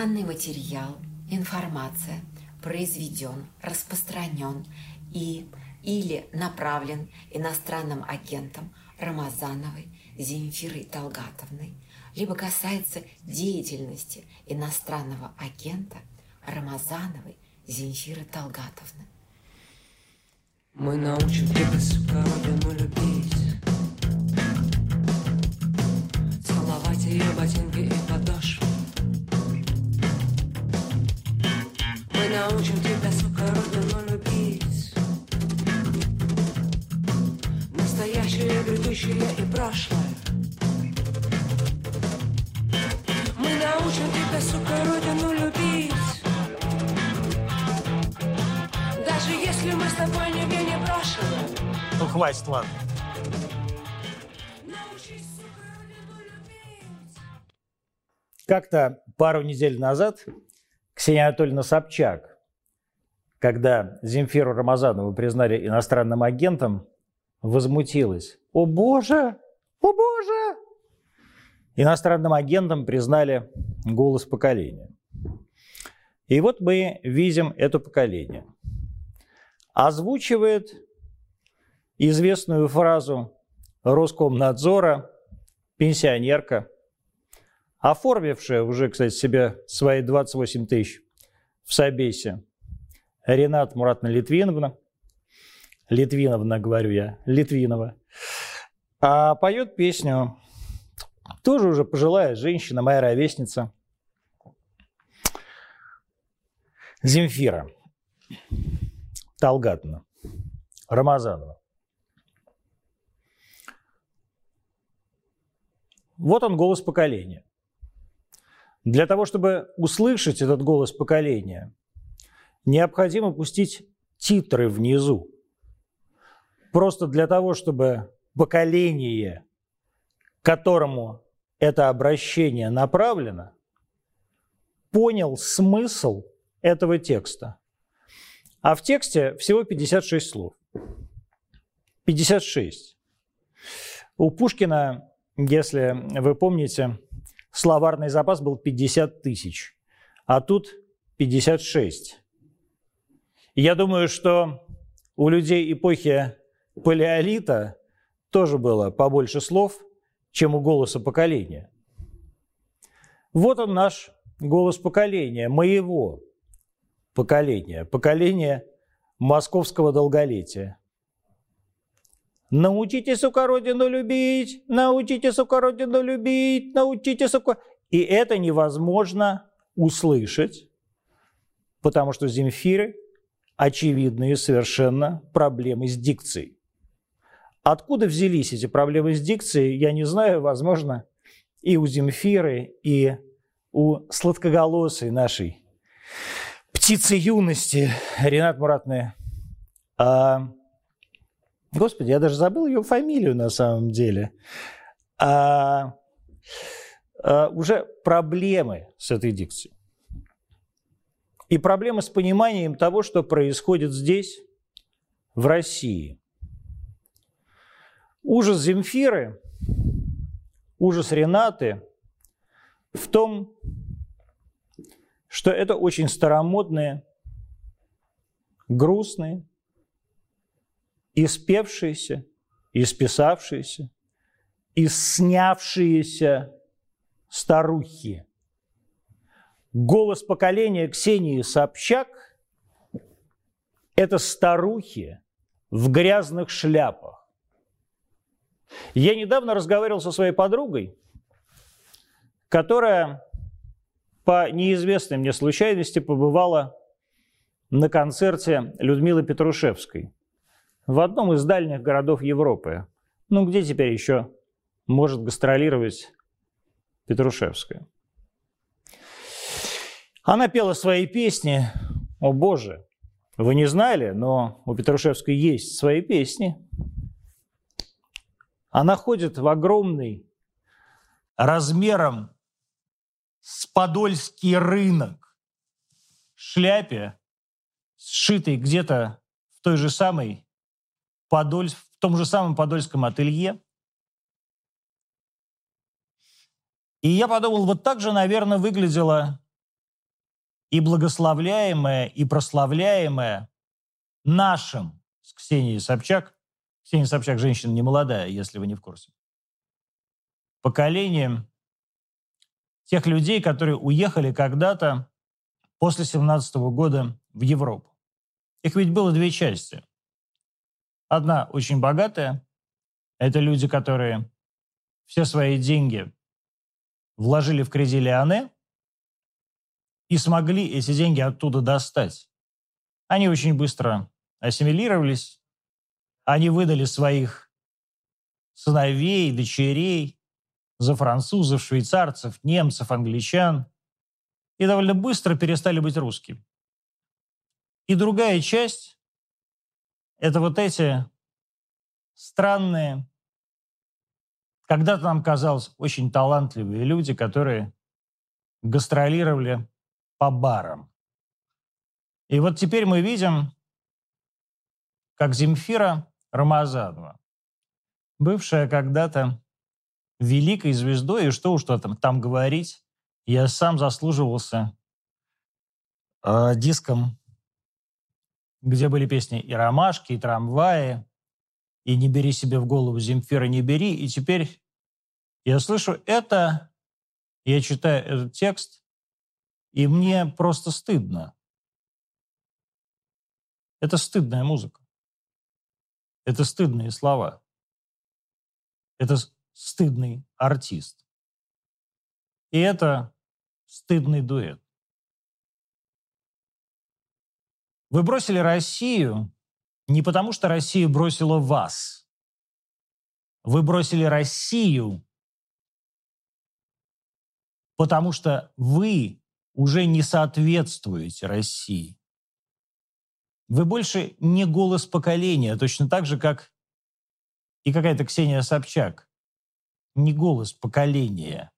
Данный материал, информация произведен, распространен и или направлен иностранным агентом Рамазановой Земфирой Талгатовной, либо касается деятельности иностранного агента Рамазановой Земфиры Талгатовны. Мы научим тебя, родину любить Целовать ее ботинки и подошвы научим тебя, сука, родину любить. Настоящее, грядущее и прошлое. Мы научим тебя, сука, родину любить. Даже если мы с тобой нигде не брошены Ну, хватит, ладно. Научись, сука, родину любить. Как-то пару недель назад Ксения Анатольевна Собчак, когда Земфиру Рамазанову признали иностранным агентом, возмутилась. «О боже! О боже!» Иностранным агентом признали голос поколения. И вот мы видим это поколение. Озвучивает известную фразу Роскомнадзора пенсионерка, оформившая уже, кстати, себе свои 28 тысяч в Собесе, Ренат Муратовна Литвиновна, Литвиновна, говорю я, Литвинова, а поет песню, тоже уже пожилая женщина, моя ровесница, Земфира Талгатовна, Рамазанова. Вот он голос поколения. Для того, чтобы услышать этот голос поколения, необходимо пустить титры внизу. Просто для того, чтобы поколение, к которому это обращение направлено, понял смысл этого текста. А в тексте всего 56 слов. 56. У Пушкина, если вы помните, словарный запас был 50 тысяч, а тут 56. Я думаю, что у людей эпохи палеолита тоже было побольше слов, чем у голоса поколения. Вот он наш голос поколения, моего поколения, поколения московского долголетия. Научите, сука, родину любить, научите, сука, родину любить, научите, сука. И это невозможно услышать, потому что Земфиры очевидные совершенно проблемы с дикцией. Откуда взялись эти проблемы с дикцией, я не знаю, возможно, и у Земфиры, и у сладкоголосой нашей птицы юности Ренат Муратны. А, господи, я даже забыл ее фамилию на самом деле. А, а, уже проблемы с этой дикцией. И проблемы с пониманием того, что происходит здесь, в России. Ужас Земфиры, ужас Ренаты в том, что это очень старомодные, грустные, испевшиеся, исписавшиеся, исснявшиеся старухи. Голос поколения Ксении Собчак – это старухи в грязных шляпах. Я недавно разговаривал со своей подругой, которая по неизвестной мне случайности побывала на концерте Людмилы Петрушевской в одном из дальних городов Европы. Ну, где теперь еще может гастролировать Петрушевская? Она пела свои песни. О боже, вы не знали, но у Петрушевской есть свои песни. Она ходит в огромный размером с подольский рынок шляпе, сшитой где-то в той же самой Подоль, в том же самом подольском ателье. И я подумал, вот так же, наверное, выглядела и благословляемое, и прославляемое нашим с Ксенией Собчак. Ксения Собчак женщина не молодая, если вы не в курсе. Поколением тех людей, которые уехали когда-то после 17 года в Европу. Их ведь было две части. Одна очень богатая. Это люди, которые все свои деньги вложили в кредит Леоне и смогли эти деньги оттуда достать. Они очень быстро ассимилировались, они выдали своих сыновей, дочерей за французов, швейцарцев, немцев, англичан и довольно быстро перестали быть русскими. И другая часть – это вот эти странные, когда-то нам казалось, очень талантливые люди, которые гастролировали по барам. И вот теперь мы видим, как Земфира Рамазанова, бывшая когда-то великой звездой, и что уж там, там говорить, я сам заслуживался э, диском, где были песни и «Ромашки», и «Трамваи», и «Не бери себе в голову, Земфира, не бери». И теперь я слышу это, я читаю этот текст, и мне просто стыдно. Это стыдная музыка. Это стыдные слова. Это стыдный артист. И это стыдный дуэт. Вы бросили Россию не потому, что Россия бросила вас. Вы бросили Россию, потому что вы уже не соответствуете России. Вы больше не голос поколения, точно так же, как и какая-то Ксения Собчак не голос поколения.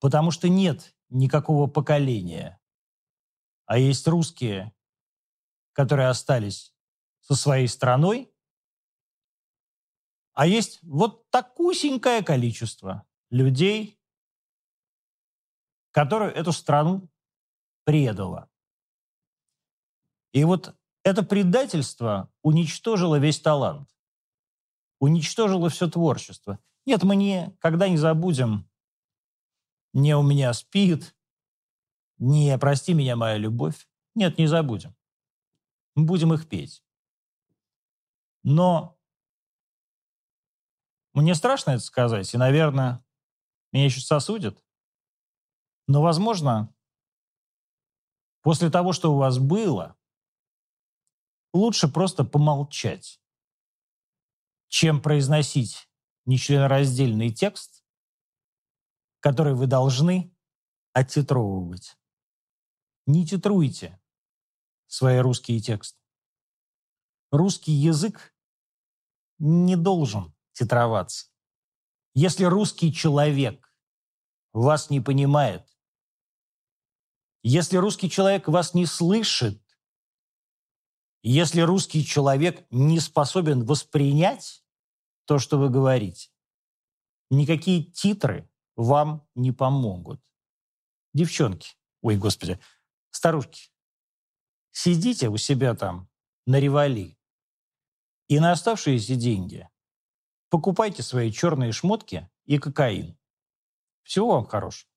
Потому что нет никакого поколения. А есть русские, которые остались со своей страной, а есть вот такусенькое количество людей, которое эту страну предало. И вот это предательство уничтожило весь талант, уничтожило все творчество – нет, мы никогда не забудем «Не у меня спит», «Не прости меня, моя любовь». Нет, не забудем. Мы будем их петь. Но мне страшно это сказать, и, наверное, меня еще сосудят. Но, возможно, после того, что у вас было, лучше просто помолчать, чем произносить нечленораздельный текст, который вы должны оттитровывать. Не титруйте свои русские тексты. Русский язык не должен титроваться. Если русский человек вас не понимает, если русский человек вас не слышит, если русский человек не способен воспринять то, что вы говорите. Никакие титры вам не помогут. Девчонки, ой, господи, старушки, сидите у себя там на ревали и на оставшиеся деньги покупайте свои черные шмотки и кокаин. Всего вам хорошего.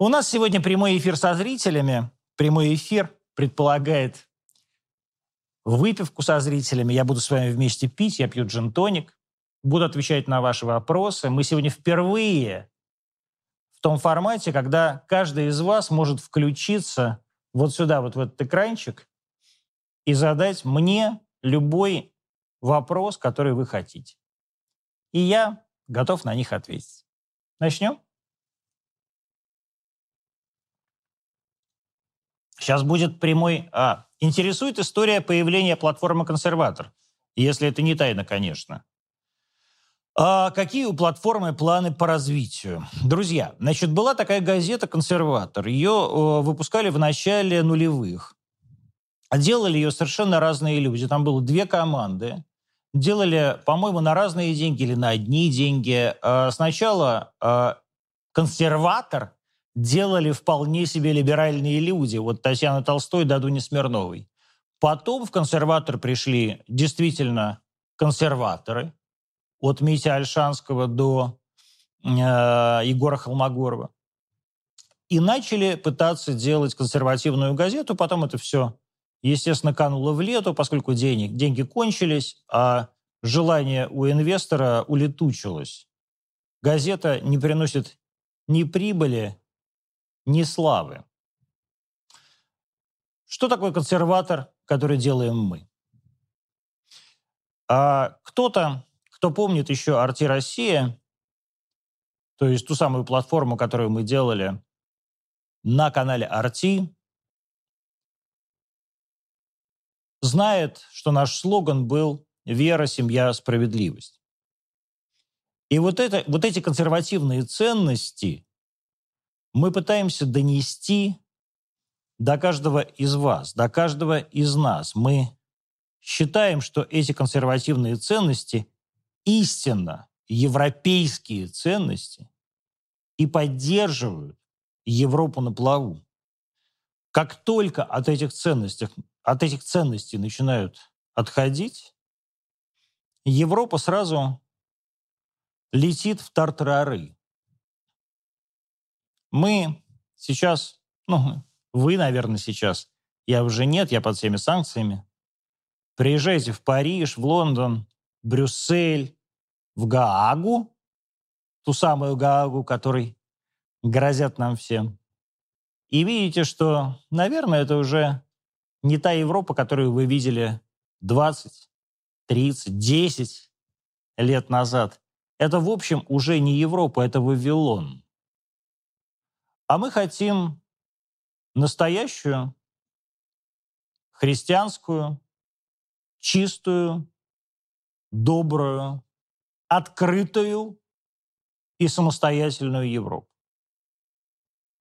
У нас сегодня прямой эфир со зрителями. Прямой эфир предполагает выпивку со зрителями. Я буду с вами вместе пить, я пью джин-тоник. Буду отвечать на ваши вопросы. Мы сегодня впервые в том формате, когда каждый из вас может включиться вот сюда, вот в этот экранчик, и задать мне любой вопрос, который вы хотите. И я готов на них ответить. Начнем? Сейчас будет прямой... А, интересует история появления платформы «Консерватор». Если это не тайна, конечно. А какие у платформы планы по развитию? Друзья, значит, была такая газета «Консерватор». Ее выпускали в начале нулевых. Делали ее совершенно разные люди. Там было две команды. Делали, по-моему, на разные деньги или на одни деньги. А сначала э, «Консерватор» делали вполне себе либеральные люди. Вот Татьяна Толстой да Дуня Смирновой. Потом в консерватор пришли действительно консерваторы, от Мити Альшанского до э, Егора Холмогорова. И начали пытаться делать консервативную газету. Потом это все, естественно, кануло в лету, поскольку денег, деньги кончились, а желание у инвестора улетучилось. Газета не приносит ни прибыли, ни славы. Что такое консерватор, который делаем мы? А кто-то, кто помнит еще «Арти Россия», то есть ту самую платформу, которую мы делали на канале «Арти», знает, что наш слоган был «Вера, семья, справедливость». И вот, это, вот эти консервативные ценности мы пытаемся донести до каждого из вас, до каждого из нас. Мы считаем, что эти консервативные ценности истинно европейские ценности и поддерживают Европу на плаву. Как только от этих ценностей, от этих ценностей начинают отходить, Европа сразу летит в тартарары. Мы сейчас, ну, вы, наверное, сейчас, я уже нет, я под всеми санкциями, приезжаете в Париж, в Лондон, Брюссель, в Гаагу, ту самую Гаагу, которой грозят нам всем, и видите, что, наверное, это уже не та Европа, которую вы видели 20, 30, 10 лет назад. Это, в общем, уже не Европа, это Вавилон. А мы хотим настоящую, христианскую, чистую, добрую, открытую и самостоятельную Европу.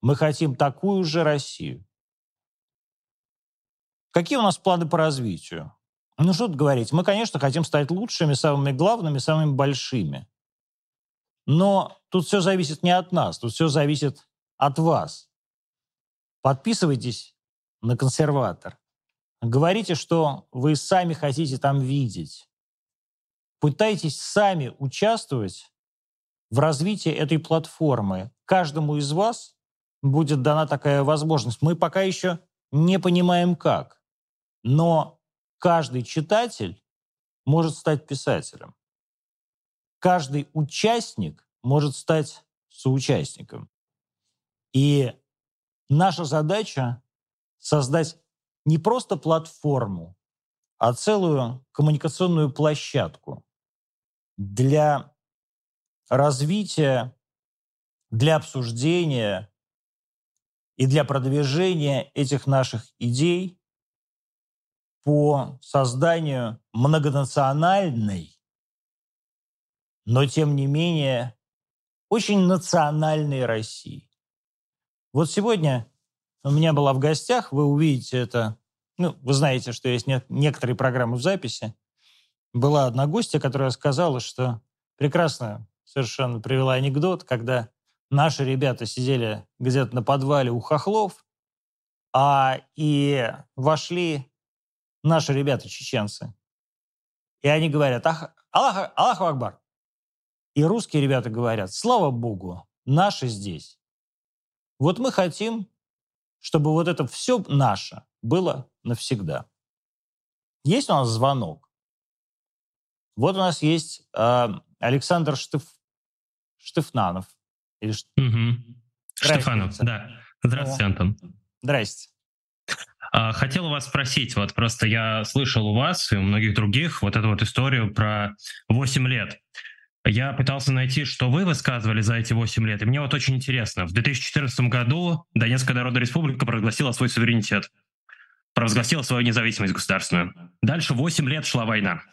Мы хотим такую же Россию. Какие у нас планы по развитию? Ну, что тут говорить. Мы, конечно, хотим стать лучшими, самыми главными, самыми большими. Но тут все зависит не от нас, тут все зависит от вас. Подписывайтесь на консерватор. Говорите, что вы сами хотите там видеть. Пытайтесь сами участвовать в развитии этой платформы. Каждому из вас будет дана такая возможность. Мы пока еще не понимаем как. Но каждый читатель может стать писателем каждый участник может стать соучастником. И наша задача создать не просто платформу, а целую коммуникационную площадку для развития, для обсуждения и для продвижения этих наших идей по созданию многонациональной но тем не менее очень национальной России. Вот сегодня у меня была в гостях, вы увидите это, ну, вы знаете, что есть некоторые программы в записи. Была одна гостья, которая сказала, что прекрасно совершенно привела анекдот, когда наши ребята сидели где-то на подвале у хохлов, а и вошли наши ребята, чеченцы. И они говорят, Ах, Аллах, Аллаху Акбар. И русские ребята говорят, слава богу, наши здесь. Вот мы хотим, чтобы вот это все наше было навсегда. Есть у нас звонок. Вот у нас есть э, Александр Штеф... Штефнанов. Или... Угу. Штефанов, да. Здравствуйте, О. Антон. Здрасте. А, хотел вас спросить, вот просто я слышал у вас и у многих других вот эту вот историю про 8 лет. Я пытался найти, что вы высказывали за эти 8 лет, и мне вот очень интересно. В 2014 году Донецкая Народная Республика провозгласила свой суверенитет, провозгласила свою независимость государственную. Дальше 8 лет шла война.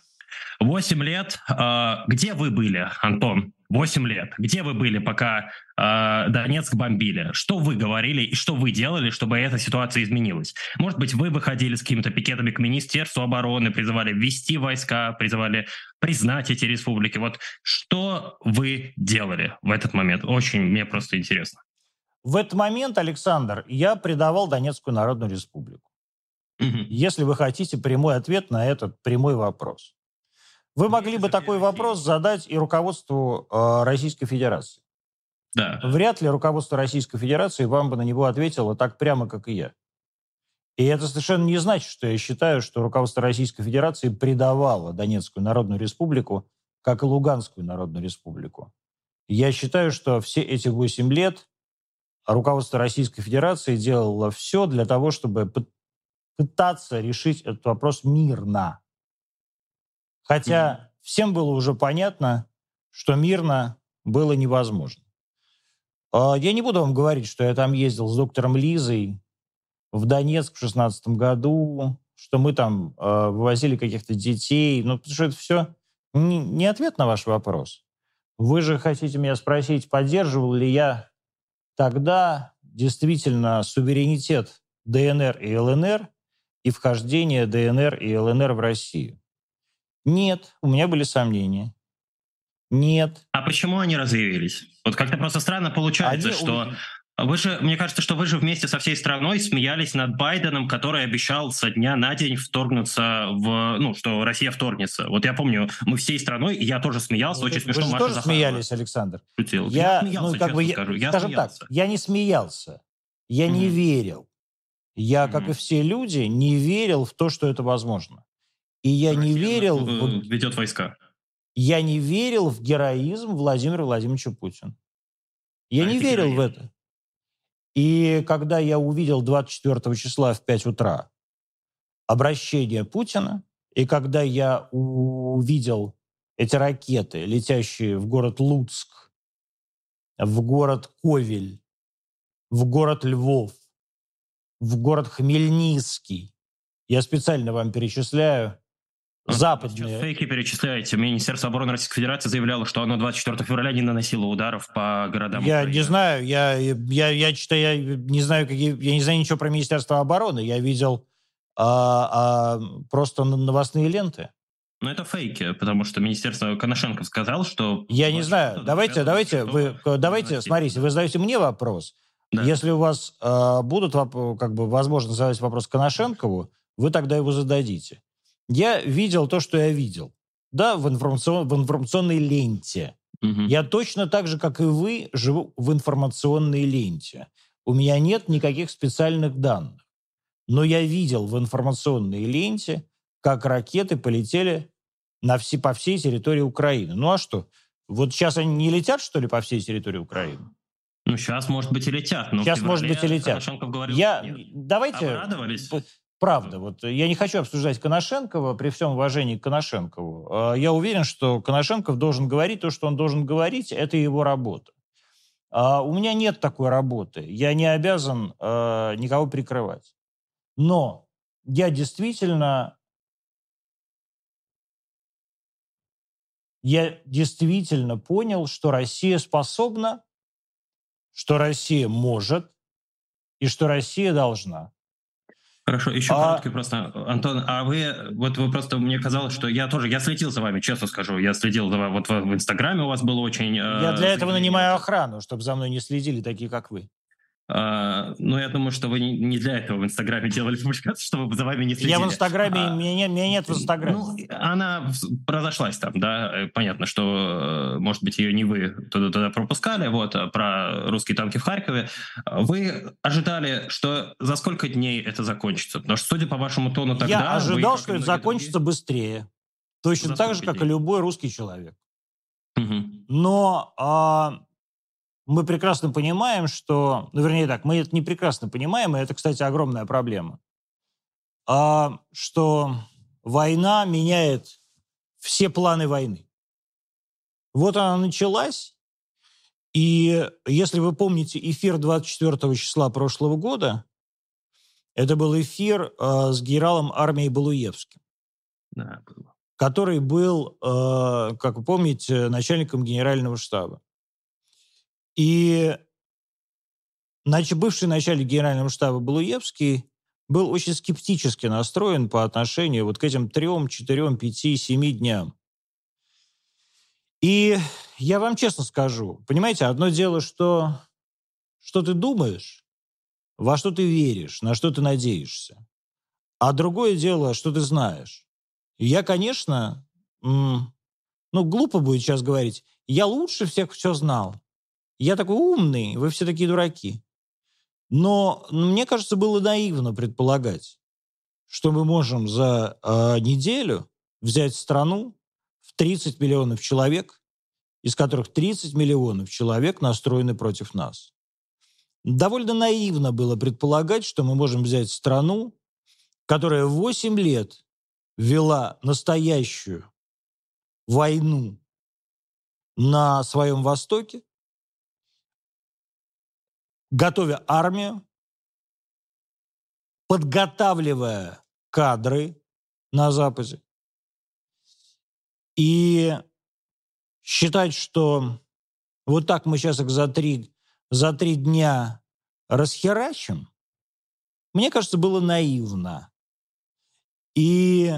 8 лет. Э, где вы были, Антон? 8 лет. Где вы были, пока э, Донецк бомбили? Что вы говорили и что вы делали, чтобы эта ситуация изменилась? Может быть, вы выходили с какими-то пикетами к Министерству обороны, призывали ввести войска, призывали признать эти республики. Вот что вы делали в этот момент? Очень мне просто интересно. в этот момент, Александр, я предавал Донецкую Народную Республику. Если вы хотите прямой ответ на этот прямой вопрос. Вы могли бы такой вопрос задать и руководству э, Российской Федерации. Да. Вряд ли руководство Российской Федерации вам бы на него ответило так прямо, как и я. И это совершенно не значит, что я считаю, что руководство Российской Федерации предавало Донецкую Народную Республику, как и Луганскую Народную Республику. Я считаю, что все эти 8 лет руководство Российской Федерации делало все для того, чтобы пы- пытаться решить этот вопрос мирно. Хотя всем было уже понятно, что мирно было невозможно. А, Я не буду вам говорить, что я там ездил с доктором Лизой в Донецк в 2016 году, что мы там э, вывозили каких-то детей. Ну, потому что это все не, не ответ на ваш вопрос. Вы же хотите меня спросить, поддерживал ли я тогда действительно суверенитет ДНР и ЛНР и вхождение ДНР и ЛНР в Россию? Нет, у меня были сомнения. Нет. А почему они разъявились? Вот как-то просто странно получается, Они- что вы же, мне кажется, что вы же вместе со всей страной смеялись над Байденом, который обещал со дня на день вторгнуться в, ну, что Россия вторгнется. Вот я помню, мы всей страной, и я тоже смеялся, Вы- очень вы смешно. же Маша тоже Захарова смеялись, Александр. шутила. Я, смеялся, ну, как бы, я- скажу. Я скажем смеялся. так, я не смеялся, я не Мгм. верил. Я, как Мгм. и все люди, не верил в то, что это возможно. И я не Россия, верил, э, в, ведет войска. я не верил в героизм Владимира Владимировича Путина. Я А не верил в героизм. это. И когда я увидел 24 числа в 5 утра обращение Путина, и когда я увидел эти ракеты, летящие в город Луцк, в город Ковель, в город Львов, в город Хмельницкий, я специально вам перечисляю западные... Сейчас фейки перечисляете. Министерство обороны Российской Федерации заявляло, что оно 24 февраля не наносило ударов по городам Я Украины. не знаю, я, я, я, читаю, я не знаю, какие, я не знаю ничего про Министерство обороны. Я видел а, а, просто новостные ленты. Но это фейки, потому что Министерство Коношенко сказал, что... Я не знаю. 24 Давайте, давайте, вы, давайте, наносить. смотрите, вы задаете мне вопрос. Да. Если у вас а, будут как бы возможность задать вопрос Коношенкову, вы тогда его зададите. Я видел то, что я видел. Да, в, информацион- в информационной ленте. Мгм. Я точно так же, как и вы, живу в информационной ленте. У меня нет никаких специальных данных. Но я видел в информационной ленте, как ракеты полетели на все, по всей территории Украины. Ну а что? Вот сейчас они не летят, что ли, по всей территории Украины? Ну, сейчас, может быть, и летят. Но Сейчас, может быть, и летят. Говорил, Я, давайте... Обрадовались? Правда, вот я не хочу обсуждать Коношенкова при всем уважении к Коношенкову. А, Я уверен, что Коношенков должен говорить то, что он должен говорить, это его работа. А У меня нет такой работы. Я не обязан э, никого прикрывать. Но я действительно... Я действительно понял, что Россия способна, что Россия может и что Россия должна. Хорошо, еще А- короткий просто. Антон, а вы, вот вы просто, мне казалось, что я тоже, я следил за вами, честно скажу, я следил за вами, вот в, в Инстаграме у вас было очень... э, Я для этого заявление. нанимаю охрану, чтобы за мной не следили такие, как вы. А, ну, я думаю, что вы не, для этого в Инстаграме делали публикацию, чтобы за вами не следили. Я в Инстаграме, А, меня, нет, меня нет в Инстаграме. Ну, она разошлась там, да, э, понятно, что, э, может быть, ее не вы туда, туда пропускали, вот, а про русские танки в Харькове. Вы ожидали, что за сколько дней это закончится? Потому что, судя по вашему тону тогда... Я вы, ожидал, и что это закончится быстрее. Точно За так же, сколько как и дней? любой русский человек. другие. Мгм. Но а, мы прекрасно понимаем, что... Ну, вернее так, мы это не прекрасно понимаем, и это, кстати, огромная проблема. А, что война меняет все планы войны. Вот она началась, и если вы помните эфир 24 числа прошлого года, это был эфир э, с генералом армии Балуевским Да, который был, э, как вы помните, начальником генерального штаба. И бывший начальник генерального штаба Балуевский был очень скептически настроен по отношению вот к этим трем, четырем, пяти, семи дням. И я вам честно скажу, понимаете, одно дело, что, что ты думаешь, во что ты веришь, на что ты надеешься. А другое дело, что ты знаешь. Я, конечно, ну, глупо будет сейчас говорить, я лучше всех все знал. Я такой умный, вы все такие дураки. Но мне кажется, было наивно предполагать, что мы можем за э, неделю взять страну в 30 миллионов человек, из которых 30 миллионов человек настроены против нас. Довольно наивно было предполагать, что мы можем взять страну, которая 8 лет вела настоящую войну на своем Востоке, готовя армию, подготавливая кадры на Западе. И считать, что вот так мы сейчас их за три, за три дня расхерачим, мне кажется, было наивно. И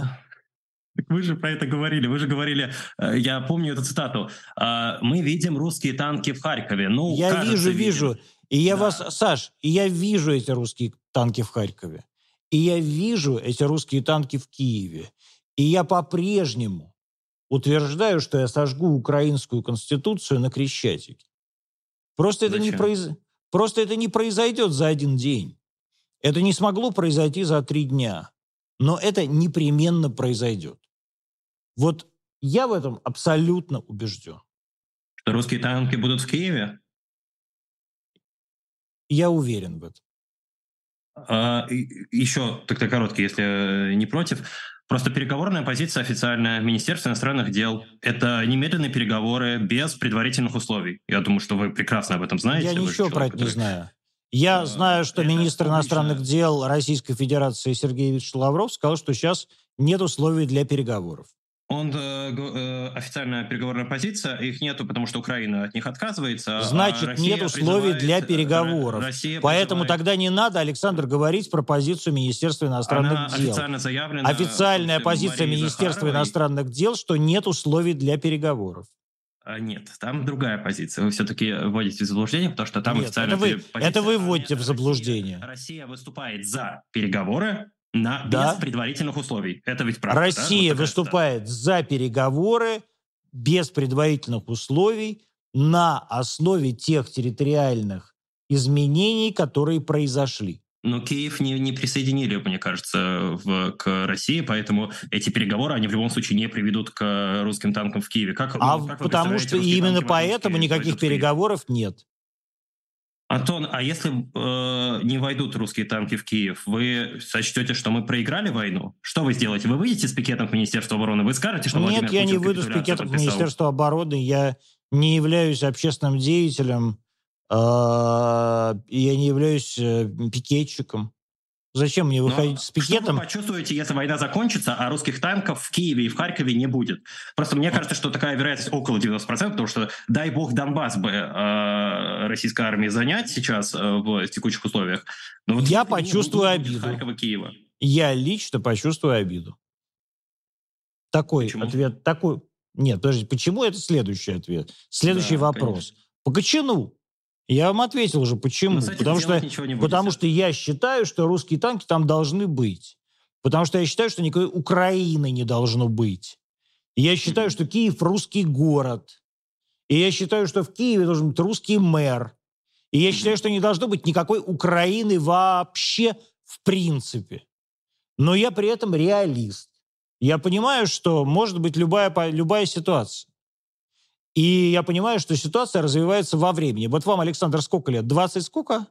вы же про это говорили. Вы же говорили, э, я помню эту цитату. «А, Мы видим русские танки в Харькове. Ну, я кажется, вижу, видим. вижу. И я Да. вас, Саш, и я вижу эти русские танки в Харькове. И я вижу эти русские танки в Киеве. И я по-прежнему утверждаю, что я сожгу украинскую конституцию на Крещатике. Просто это, не произ... Просто это не произойдет за один день. Это не смогло произойти за три дня. Но это непременно произойдет. Вот я в этом абсолютно убежден. Что русские танки будут в Киеве? Я уверен в этом. А, еще тогда короткий, если э, не против. Просто переговорная позиция официальная Министерства иностранных дел – это немедленные переговоры без предварительных условий. Я думаю, что вы прекрасно об этом знаете. Я Вы ничего про человек, это не который- знаю. Я Э, знаю, что это министр иностранных дел Российской Федерации Сергей Викторович Лавров сказал, что сейчас нет условий для переговоров. Он э, э, официальная переговорная позиция, их нету, потому что Украина от них отказывается. а Значит, Россия нет условий для э, переговоров. Россия Поэтому призывает- тогда не надо, Александр, говорить про позицию Министерства иностранных Она дел. официально заявлена. Официальная позиция Марией Министерства Захаровой. иностранных дел, что нет условий для переговоров. А, Нет, там другая позиция. Вы все-таки вводите в заблуждение, потому что там Нет, официальная это вы- позиция. это вы А, вводите в заблуждение. Россия, Россия выступает за переговоры на, Да. без предварительных условий. Это ведь правда. да? Россия Вот такая выступает за переговоры без предварительных условий на основе тех территориальных изменений, которые произошли. Но Киев не, не присоединили, мне кажется, в, к России, поэтому эти переговоры, они в любом случае не приведут к русским танкам в Киеве. Как, А ну, как потому что именно поэтому никаких переговоров нет. Антон, а если э, не войдут русские танки в Киев, вы сочтете, что мы проиграли войну? Что вы сделаете? Вы выйдете с пикетом к Министерству обороны? Вы скажете, что Нет, Владимир я Путин не выйду с пикетом к подписал? Министерству обороны. Я не являюсь общественным деятелем, э, я не являюсь э, пикетчиком. Зачем мне Но выходить с Что вы пикетом? почувствуете, если война закончится, а русских танков в Киеве и в Харькове не будет? Просто мне кажется, что такая вероятность около 90%, потому что, дай бог, Донбасс бы э, российской армии занять сейчас э, в текущих условиях. Но вот Я почувствую обиду. Харькова, Киева. Я лично почувствую обиду. Такой Почему? ответ, такой... Нет, подождите, почему это следующий ответ? Следующий Да, вопрос. По Почему? Я вам ответил уже, почему. Этим Потому что. Потому что я считаю, что русские танки там должны быть. Потому что я считаю, что никакой Украины не должно быть. И я считаю, что Киев русский город. И я считаю, что в Киеве должен быть русский мэр. И я считаю, что не должно быть никакой Украины вообще в принципе. Но я при этом реалист. Я понимаю, что может быть любая, любая ситуация. И я понимаю, что ситуация развивается во времени. Вот вам, Александр, сколько лет? 20 сколько?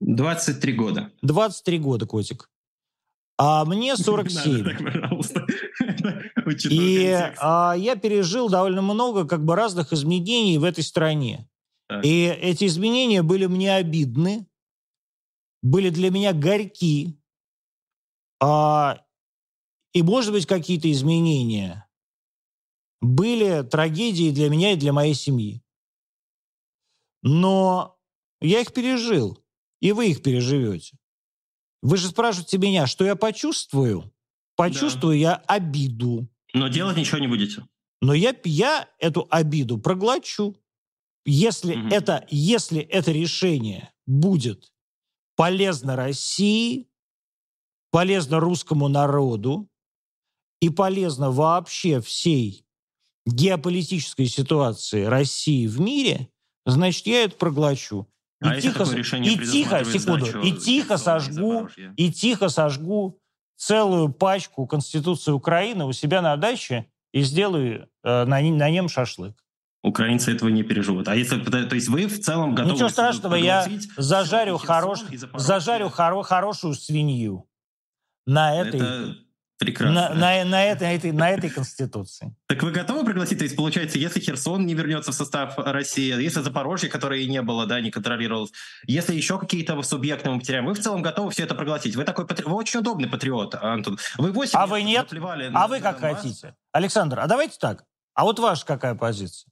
23 года. 23 года, котик. А мне Не 47. надо так, пожалуйста. И а, я пережил довольно много как бы разных изменений в этой стране. Так. И эти изменения были мне обидны, были для меня горьки. А, и, может быть, какие-то изменения были трагедией для меня и для моей семьи. Но я их пережил, и вы их переживете. Вы же спрашиваете меня, что я почувствую? Почувствую я обиду. Но делать ничего не будете. Но я, я эту обиду проглочу. Если, Мгм. это, если это решение будет полезно России, полезно русскому народу и полезно вообще всей геополитической ситуации России в мире, значит, я это проглочу. И А если тихо, такое с- решение и тихо, секунду, и тихо и сожгу, и тихо сожгу целую пачку Конституции Украины у себя на даче и сделаю э, на, на нем шашлык. Украинцы этого не переживут. А если, то есть вы в целом готовы... Ничего страшного, я зажарю, хорош, и зажарю хоро- хорошую свинью на этой, Это прекрасно. на, на- на этой, на этой, на этой Конституции. Так вы готовы пригласить? То есть, получается, если Херсон не вернется в состав России, если Запорожье, которое и не было, да, не контролировалось, если еще какие-то субъекты мы потеряем, вы в целом готовы все это проглотить. Вы такой патри... вы очень удобный патриот, Антон. Вы 8 А лет вы нет? А на- вы на как Донбасс. хотите? Александр, а давайте так. А вот ваша какая позиция?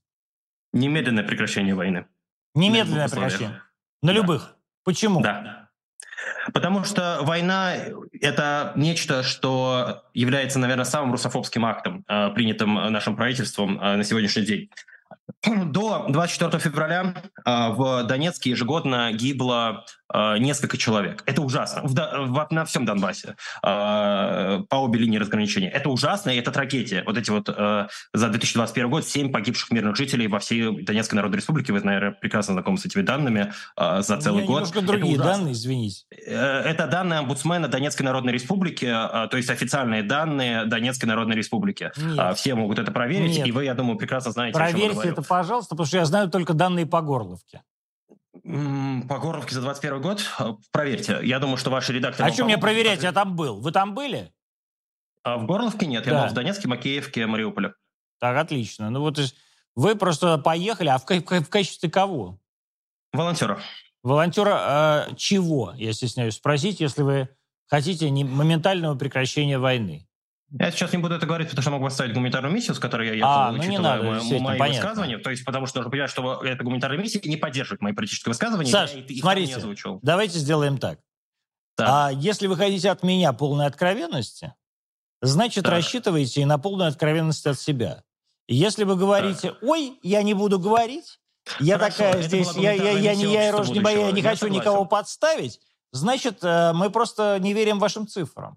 Немедленное прекращение войны. Немедленное На прекращение. На Да. любых. Почему? Да. Потому что война — это нечто, что является, наверное, самым русофобским актом, э, принятым нашим правительством э, на сегодняшний день. До 24 февраля э, в Донецке ежегодно гибло несколько человек. Это ужасно. В в- на всем Донбассе э, по обе линии разграничения. Это ужасно, и это трагедия. Вот эти вот э, за 2021 год 7 погибших мирных жителей во всей Донецкой Народной Республике. Вы, наверное, прекрасно знакомы с этими данными э, за У целый меня год. немножко другие данные, извините. Э, Это данные омбудсмена Донецкой Народной Республики, э, то есть официальные данные Донецкой Народной Республики. Нет. Все могут это проверить, Нет. и вы, я думаю, прекрасно знаете, о чем я Проверьте это, пожалуйста, потому что я знаю только данные по Горловке. По Горловке за 21 год? Э, Проверьте. Я думаю, что ваши редакторы... А что мне проверять? Я там был. Вы там были? А в Горловке нет. Я Да. был в Донецке, Макеевке, Мариуполе. Так, отлично. Ну вот вы просто поехали, а в, ка- в качестве кого? Волонтера. Волонтера э, чего, я стесняюсь спросить, если вы хотите не- моментального прекращения войны? Я сейчас не буду это говорить, потому что могу поставить гуманитарную миссию, с которой я ехал, А, ну не учитывая надо, мои- мои понятно. высказывания. То есть, потому что нужно понимать, что эта гуманитарная миссия не поддерживает мои политические высказывания. Саш, я их- смотрите. не озвучил. Давайте сделаем так. Так. А если вы хотите от меня полной откровенности, значит, Так. рассчитывайте и на полную откровенность от себя. Если вы говорите, ой, я не буду говорить, я Хорошо, такая здесь, я, я, я, не я рожь не боя, не хочу никого подставить, значит, э, мы просто не верим вашим цифрам.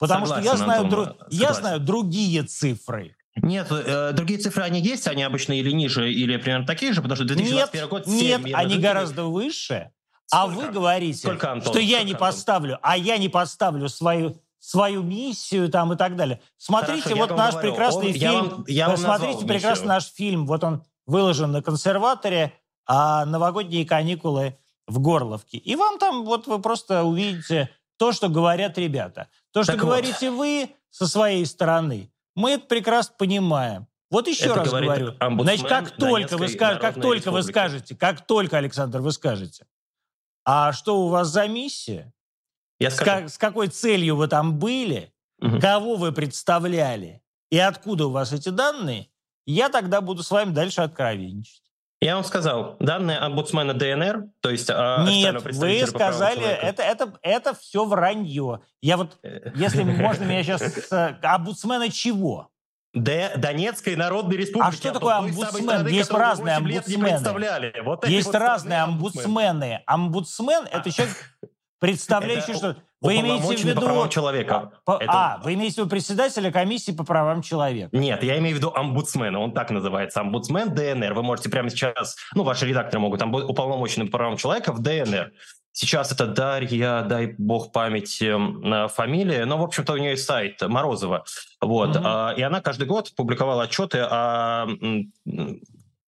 Потому что я Согласен, знаю, Антон, дру- я согласен. знаю другие цифры. Нет, э, другие цифры, они есть, они обычно или ниже, или примерно такие же, потому что 2021 Нет, год... семь нет, мирных они гораздо выше. А Сколько? вы говорите, Сколько, Антон? что я Сколько, не Антон? поставлю, а я не поставлю свою свою миссию там и так далее. Смотрите, Хорошо, я вот вам наш говорю, прекрасный он- я фильм. вам- я вам Посмотрите назвал прекрасный миссию. наш фильм. Вот он выложен на консерваторе, а новогодние каникулы в Горловке. И вам там вот вы просто увидите то, что говорят ребята. То, что Так вот. говорите вы со своей стороны. Мы это прекрасно понимаем. Вот еще Это раз говорю. Значит, как только, вы, скажете, как только вы скажете, как только, Александр, вы скажете, а что у вас за миссия? Я С, скажу. как- с какой целью вы там были? Мгм. Кого вы представляли? И откуда у вас эти данные? Я тогда буду с вами дальше откровенничать. Я вам сказал, данные омбудсмена ДНР, то есть а, Нет, вы сказали, это, это, это все вранье. Я вот, Э, если можно меня сейчас... Омбудсмена чего? Д- Донецкой Народной Республики. А что такое омбудсмен? страны, Есть разные 8 лет не омбудсмены. Вот Есть вот разные омбудсмен. омбудсмены. Омбудсмен – это человек, представляющий, Это что... Вы имеете в виду... по правам человека. По- Это- А, вы имеете в виду председателя комиссии по правам человека. Нет, я имею в виду омбудсмена, он так называется, омбудсмен ДНР. Вы можете прямо сейчас, ну, ваши редакторы могут, там уполномоченный по правам человека в ДНР. Сейчас это Дарья, дай бог памяти, э, фамилия, но, в общем-то, у нее есть сайт Морозова. Вот, а, и она каждый год публиковала отчеты о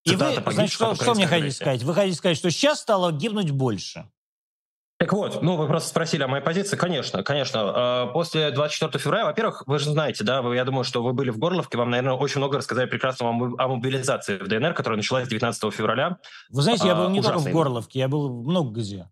И вы, значит, что, что мне хотите сказать? Вы хотите сказать, что сейчас стало гибнуть больше? Так вот, ну вы просто спросили о моей позиции. Конечно, конечно. Э, После 24 февраля, во-первых, вы же знаете, да, вы- я думаю, что вы были в Горловке, вам, наверное, очень много рассказали прекрасно о мо- о мобилизации в ДНР, которая началась 19 февраля. Вы знаете, я А, был не только в ужасный. Горловке, я был много где.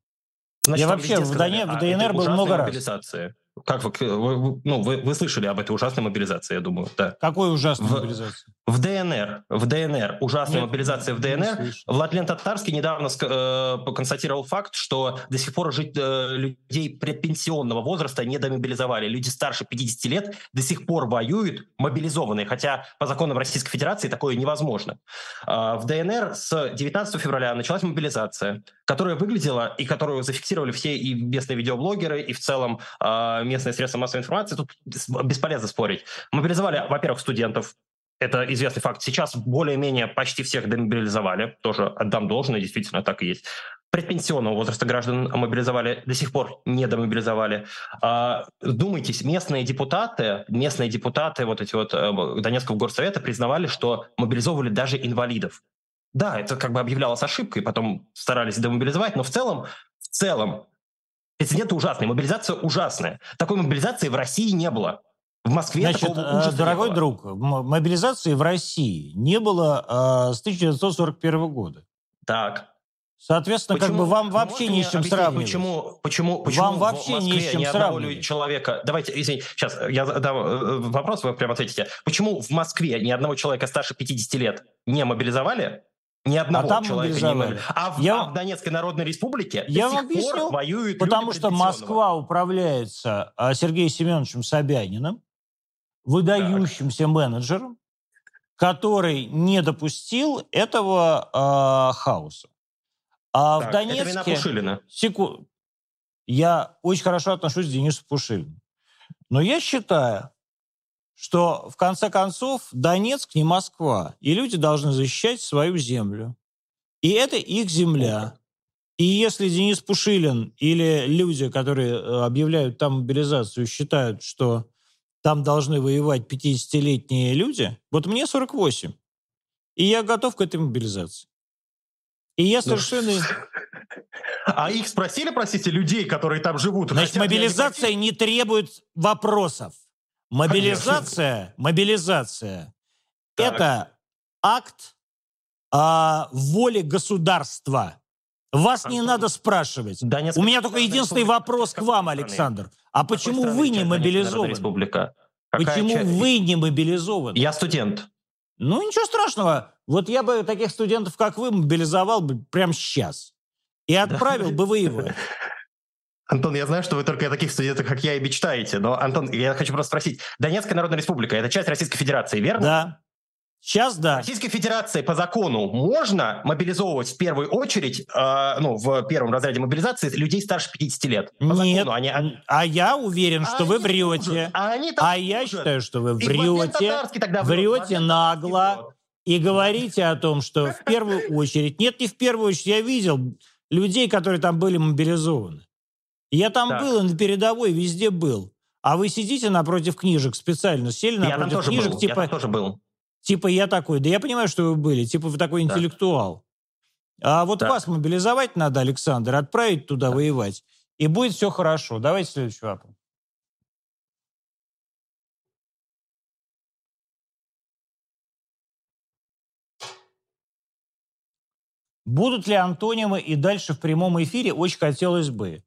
Значит, Я вообще в Доне- в о ДНР был много раз. мобилизации. Как вы, вы, ну, вы, вы слышали об этой ужасной мобилизации, я думаю, да. Какой ужасной в, мобилизации? В ДНР, в ДНР, ужасная Нет, мобилизация в ДНР. Владлен Татарский недавно э, констатировал факт, что до сих пор жить э, людей предпенсионного возраста не домобилизовали. Люди старше 50 лет до сих пор воюют мобилизованные, хотя по законам Российской Федерации такое невозможно. Э, в ДНР с 19 февраля началась мобилизация, которая выглядела и которую зафиксировали все и местные видеоблогеры, и в целом э, местные средства массовой информации. Тут бесполезно спорить. Мобилизовали, во-первых, студентов, это известный факт. Сейчас более-менее почти всех демобилизовали. Тоже отдам должное, действительно так и есть. Предпенсионного возраста граждан мобилизовали, до сих пор не домобилизовали. А, думайтесь, местные депутаты, местные депутаты вот эти вот э, Донецкого горсовета признавали, что мобилизовывали даже инвалидов. Да, это как бы объявлялось ошибкой, потом старались демобилизовать, но в целом, в целом, прецеденты ужасные, мобилизация ужасная. Такой мобилизации в России не было. В Москве Значит, такого ужаса дорогой не было. друг, мобилизации в России не было э, с 1941 года. Так. Соответственно, почему, как бы вам вообще не с чем сравнивать. Почему, почему, почему вам вообще в не с чем сравнивать. человека... Давайте, извините, сейчас я задам э, вопрос, вы прямо ответите. Почему в Москве ни одного человека старше 50 лет не мобилизовали, ни одного а там человека мобилизовали. не А в, я... а в Донецкой Народной Республике я до сих объясню, пор воюют Потому что Москва управляется а, Сергеем Семеновичем Собяниным, выдающимся так. менеджером, который не допустил этого э, хаоса. А так, в Донецке... Это вина Пушилина. Секу... Я очень хорошо отношусь к Денису Пушилину. Но я считаю, что в конце концов Донецк не Москва, и люди должны защищать свою землю. И это их земля. И если Денис Пушилин или люди, которые э, объявляют там мобилизацию, считают, что там должны воевать 50-летние люди. Вот мне 48. И я готов к этой мобилизации. И я ну, совершенно... А их спросили, простите, людей, которые там живут? Значит, мобилизация не требует вопросов. Мобилизация, Конечно. мобилизация – это акт а, воли государства. Вас Антон, не надо спрашивать. Донецк, У меня только единственный вопрос к вам, Александр. А почему вы не мобилизованы? Республика. Почему часть? вы не мобилизованы? Я студент. Ну, ничего страшного. Вот я бы таких студентов, как вы, мобилизовал бы прямо сейчас. И отправил бы воевать. Антон, я знаю, что вы только о таких студентах, как я, и мечтаете. Но, Антон, я хочу просто спросить. Донецкая Народная Республика – это часть Российской Федерации, верно? Да. Сейчас да. Российской Федерации по закону можно мобилизовывать в первую очередь, э, ну, в первом разряде мобилизации людей старше 50 лет? По Нет, закону, они... а я уверен, что а вы врете. А, они а я считаю, что вы врете, врете нагло и говорите о том, что в первую очередь... Нет, не в первую очередь. Я видел людей, которые там были мобилизованы. Я там так. был, на передовой везде был. А вы сидите напротив книжек специально, сели напротив я там тоже книжек, был. типа... Я там тоже был. Типа я такой, да я понимаю, что вы были, типа вы такой так. интеллектуал. А вот так. вас мобилизовать надо, Александр, отправить туда так. воевать, и будет все хорошо. Давайте следующий вопрос. Будут ли антонимы и дальше в прямом эфире? Очень хотелось бы.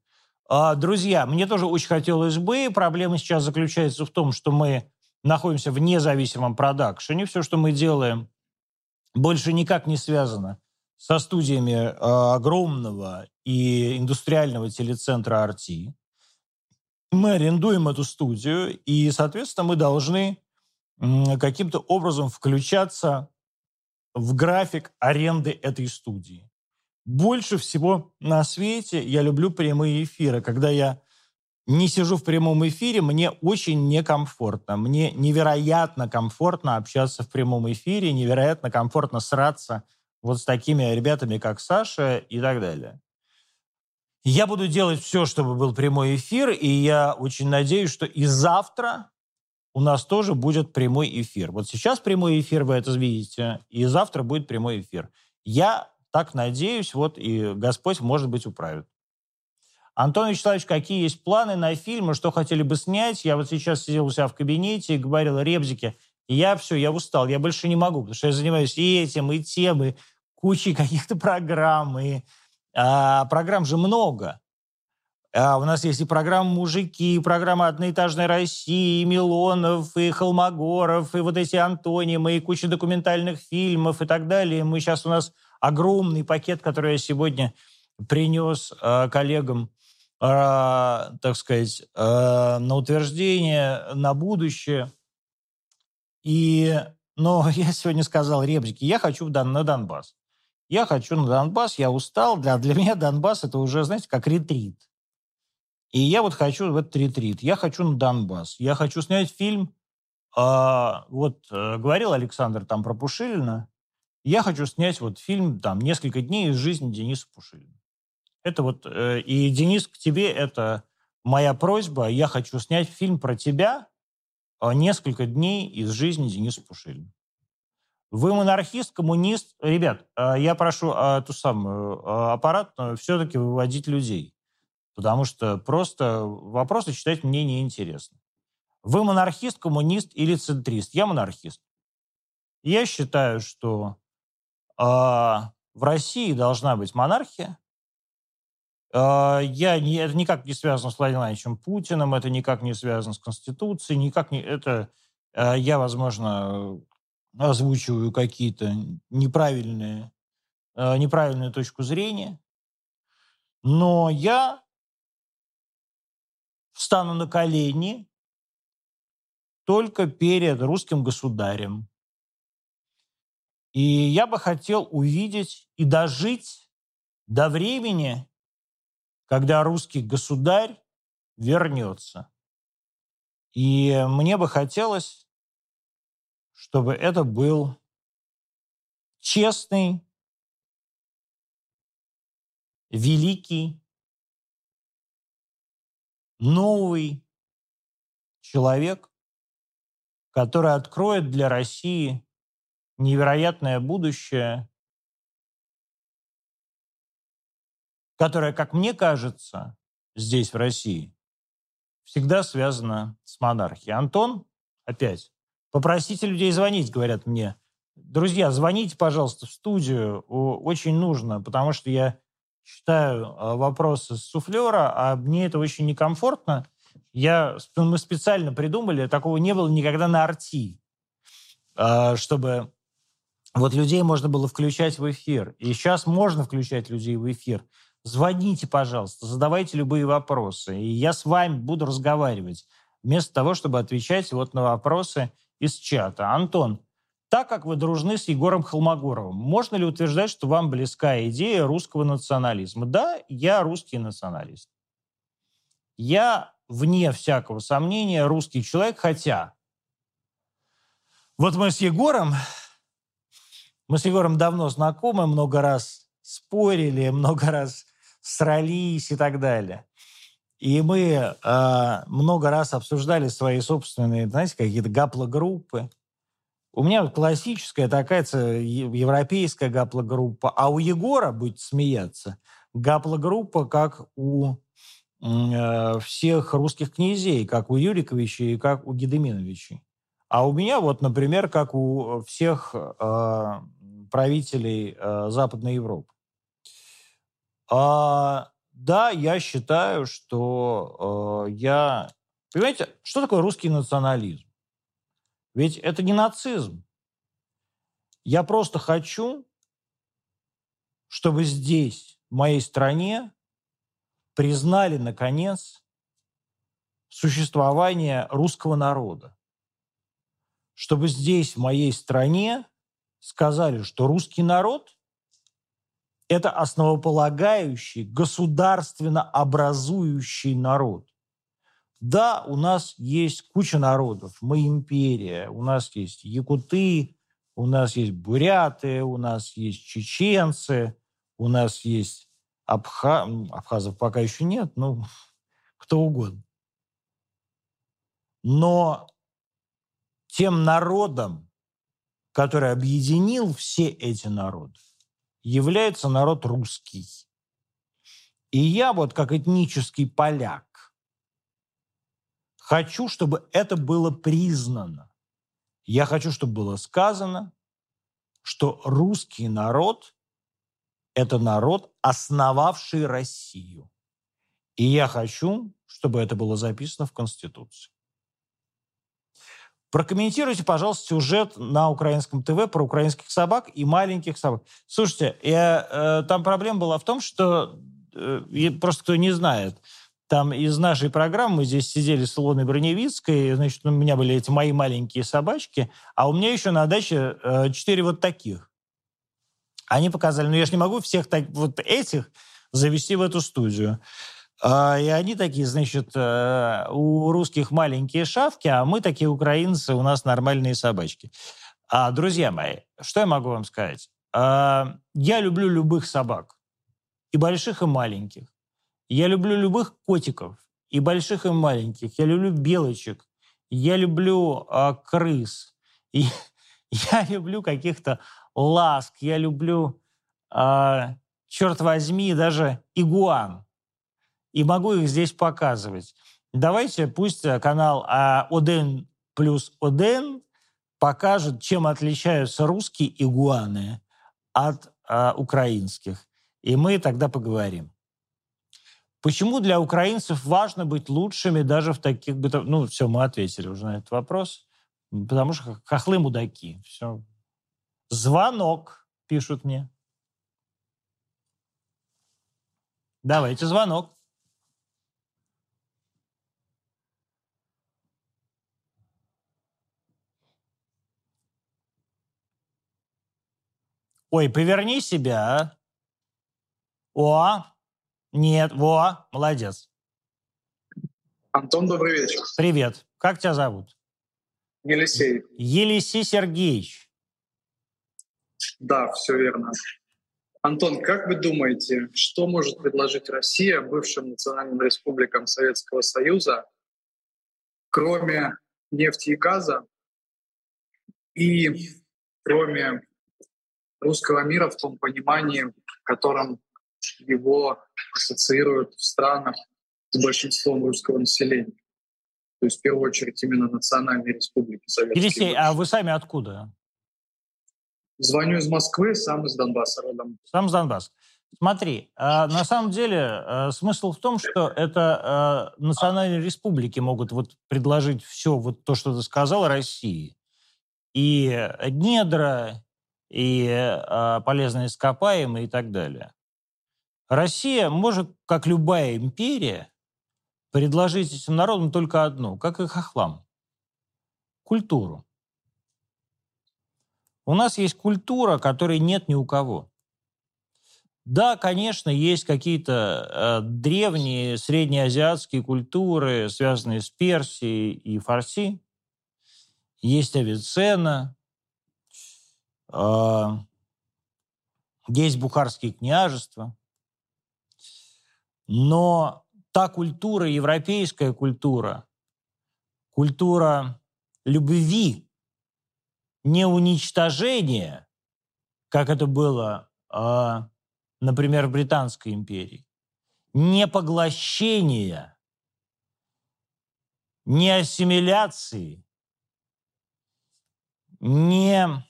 А, друзья, мне тоже очень хотелось бы. Проблема сейчас заключается в том, что мы находимся в независимом продакшене. Все, что мы делаем, больше никак не связано со студиями э, огромного и индустриального телецентра RT. Мы арендуем эту студию, и, соответственно, мы должны каким-то образом включаться в график аренды этой студии. Больше всего на свете я люблю прямые эфиры, когда я не сижу в прямом эфире, мне очень некомфортно. Мне невероятно комфортно общаться в прямом эфире, невероятно комфортно сраться вот с такими ребятами, как Саша и так далее. Я буду делать все, чтобы был прямой эфир, и я очень надеюсь, что и завтра у нас тоже будет прямой эфир. Вот сейчас прямой эфир, вы это видите, и завтра будет прямой эфир. Я так надеюсь, вот и Господь, может быть, управит. Антон Вячеславович, какие есть планы на фильмы, что хотели бы снять? Я вот сейчас сидел у себя в кабинете и говорил, Ребзике, я все, я устал, я больше не могу, потому что я занимаюсь и этим, и тем, и кучей каких-то программ, и а, программ же много. А у нас есть и программа «Мужики», и программа «Одноэтажная Россия», и Милонов, и Холмогоров, и вот эти антонимы, и куча документальных фильмов и так далее. Мы сейчас у нас огромный пакет, который я сегодня принес э, коллегам, э, так сказать, э, на утверждение, на будущее. И, но я сегодня сказал Ребзике, я хочу на Донбасс. Я хочу на Донбасс, я устал. Для, для меня Донбасс это уже, знаете, как ретрит. И я вот хочу в этот ретрит. Я хочу на Донбасс. Я хочу снять фильм. А, вот э, говорил Александр там про Пушилина. Я хочу снять вот фильм там несколько дней из жизни Дениса Пушилина. Это вот э, и Денис к тебе это моя просьба. Я хочу снять фильм про тебя а, несколько дней из жизни Дениса Пушилина. Вы монархист, коммунист. Ребят, а, я прошу эту самую аппарат все-таки выводить людей. Потому что просто вопросы читать мне неинтересно. Вы монархист, коммунист или центрист? Я монархист. Я считаю, что э, в России должна быть монархия. Э, я не, это никак не связано с Владимиром Владимировичем Путиным, это никак не связано с Конституцией, никак не... Это э, я, возможно, озвучиваю какие-то неправильные, неправильную точку зрения. Но я встану на колени только перед русским государем. И я бы хотел увидеть и дожить до времени, когда русский государь вернется. И мне бы хотелось, чтобы это был честный, великий, новый человек, который откроет для России невероятное будущее, которое, как мне кажется, здесь, в России, всегда связано с монархией. Антон, опять, попросите людей звонить, говорят мне. Друзья, звоните, пожалуйста, в студию. Очень нужно, потому что я читаю а, вопросы с суфлера, а мне это очень некомфортно. Я, мы специально придумали, такого не было никогда на арти, а, чтобы вот людей можно было включать в эфир. И сейчас можно включать людей в эфир. Звоните, пожалуйста, задавайте любые вопросы. И я с вами буду разговаривать, вместо того, чтобы отвечать вот на вопросы из чата. Антон, так как вы дружны с Егором Холмогоровым, можно ли утверждать, что вам близка идея русского национализма? Да, я русский националист. Я, вне всякого сомнения, русский человек, хотя вот мы с Егором, мы с Егором давно знакомы, много раз спорили, много раз срались и так далее. И мы э, много раз обсуждали свои собственные, знаете, какие-то гаплогруппы. У меня классическая такая европейская гаплогруппа, а у Егора, будет смеяться, гаплогруппа, как у э, всех русских князей, как у Юриковича и как у Гедеминовичей. А у меня вот, например, как у всех э, правителей э, Западной Европы. А, да, я считаю, что э, я... Понимаете, что такое русский национализм? Ведь это не нацизм. Я просто хочу, чтобы здесь, в моей стране, признали, наконец, существование русского народа. Чтобы здесь, в моей стране, сказали, что русский народ – это основополагающий, государственно образующий народ. Да, у нас есть куча народов, мы империя, у нас есть якуты, у нас есть буряты, у нас есть чеченцы, у нас есть абха... абхазов пока еще нет, ну, кто угодно. Но тем народом, который объединил все эти народы, является народ русский. И я вот как этнический поляк, Хочу, чтобы это было признано. Я хочу, чтобы было сказано, что русский народ – это народ, основавший Россию. И я хочу, чтобы это было записано в Конституции. Прокомментируйте, пожалуйста, сюжет на украинском ТВ про украинских собак и маленьких собак. Слушайте, я, э, там проблема была в том, что э, просто кто не знает, там из нашей программы мы здесь сидели с Илоной Броневицкой, значит, у меня были эти мои маленькие собачки, а у меня еще на даче э, четыре вот таких. Они показали, ну я же не могу всех так, вот этих завести в эту студию. А, и они такие, значит, э, у русских маленькие шавки, а мы такие украинцы, у нас нормальные собачки. А, друзья мои, что я могу вам сказать? А, я люблю любых собак, и больших, и маленьких. Я люблю любых котиков, и больших, и маленьких. Я люблю белочек, я люблю а, крыс, и я люблю каких-то ласк, я люблю, а, черт возьми, даже игуан и могу их здесь показывать. Давайте пусть э, канал а, Оден плюс Оден покажет, чем отличаются русские игуаны от а, украинских. И мы тогда поговорим. Почему для украинцев важно быть лучшими даже в таких... Ну, все, мы ответили уже на этот вопрос. Потому что хохлы мудаки. Все. Звонок, пишут мне. Давайте звонок. Ой, поверни себя, а. О, нет, во, молодец. Антон, добрый вечер. Привет. Как тебя зовут? Елисей. Елисей Сергеевич. Да, все верно. Антон, как вы думаете, что может предложить Россия бывшим национальным республикам Советского Союза, кроме нефти и газа и кроме русского мира в том понимании, в котором его ассоциируют в странах с большинством русского населения. То есть в первую очередь именно национальные республики Советские. Елисей, а вы сами откуда? Звоню из Москвы, сам из Донбасса родом. Сам из Донбасса. Смотри, а, на самом деле а, смысл в том, что это а, национальные республики могут вот предложить все вот то, что ты сказал, России. И недра, и э, полезные ископаемые и так далее. Россия может, как любая империя, предложить этим народам только одно, как и хохлам – культуру. У нас есть культура, которой нет ни у кого. Да, конечно, есть какие-то э, древние среднеазиатские культуры, связанные с Персией и Фарси. Есть Авиценна, а, есть бухарские княжества. Но та культура, европейская культура, культура любви, не уничтожения, как это было, а, например, в Британской империи, не поглощения, не ассимиляции, не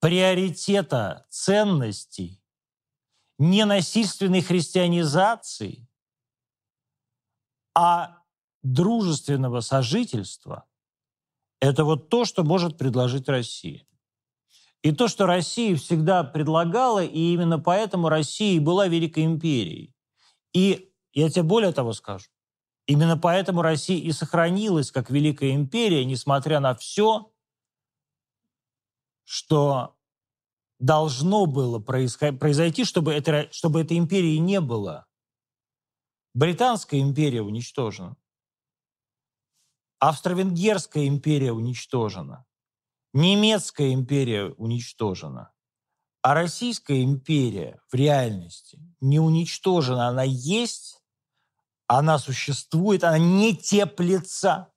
приоритета ценностей, ненасильственной христианизации, а дружественного сожительства – это вот то, что может предложить Россия. И то, что Россия всегда предлагала, и именно поэтому Россия и была Великой империей. И я тебе более того скажу, именно поэтому Россия и сохранилась как Великая империя, несмотря на все, что должно было произойти, чтобы, это, чтобы этой империи не было. Британская империя уничтожена. Австро-Венгерская империя уничтожена. Немецкая империя уничтожена. А Российская империя в реальности не уничтожена. Она есть, она существует, она не теплится,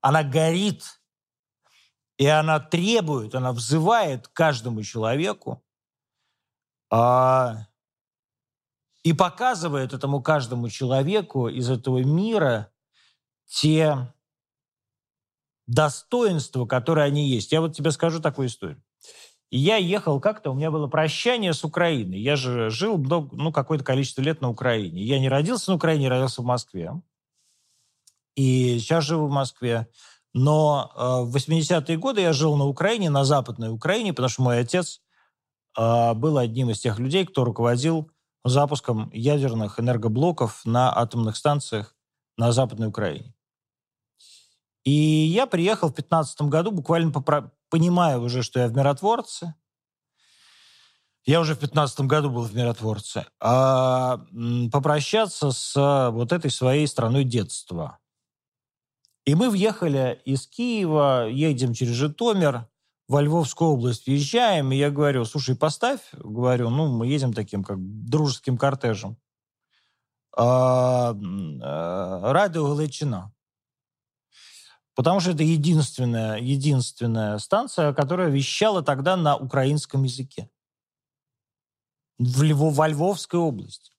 она горит – и она требует, она взывает каждому человеку а, и показывает этому каждому человеку из этого мира те достоинства, которые они есть. Я вот тебе скажу такую историю. Я ехал как-то, у меня было прощание с Украиной. Я же жил много, ну, какое-то количество лет на Украине. Я не родился на Украине, родился в Москве. И сейчас живу в Москве. Но э, в 80-е годы я жил на Украине, на Западной Украине, потому что мой отец э, был одним из тех людей, кто руководил запуском ядерных энергоблоков на атомных станциях на Западной Украине. И я приехал в 15 году, буквально попро- понимая уже, что я в миротворце. Я уже в 15 году был в миротворце. А попрощаться с вот этой своей страной детства. И мы въехали из Киева, едем через Житомир, во Львовскую область въезжаем, и я говорю, слушай, поставь, говорю, ну, мы едем таким как дружеским кортежем. А, а, радио Галичина. Потому что это единственная, единственная станция, которая вещала тогда на украинском языке. В Львов, во Львовской области.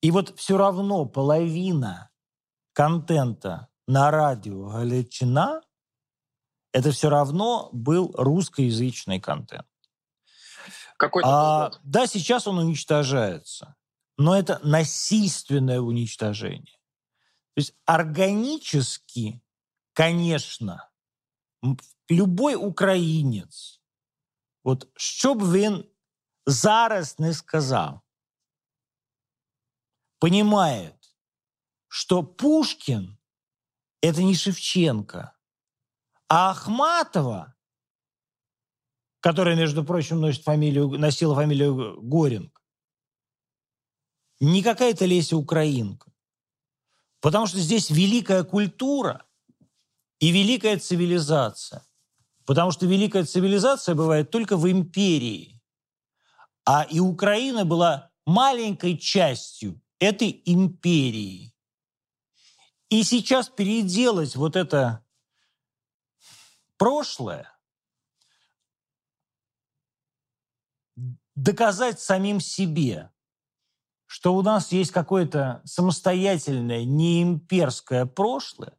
И вот все равно половина контента на радио Галичина это все равно был русскоязычный контент. Какой а, да, сейчас он уничтожается, но это насильственное уничтожение. То есть органически, конечно, любой українець, от що б він зараз не сказав, понимает, что Пушкин – это не Шевченко – а Ахматова, которая, между прочим, носит фамилию, носила фамилию Горинг, не какая-то Леся Украинка. Потому что здесь великая культура и великая цивилизация. Потому что великая цивилизация бывает только в империи. А и Украина была маленькой частью этой империи. И сейчас переделать вот это прошлое, доказать самим себе, что у нас есть какое-то самостоятельное неимперское прошлое,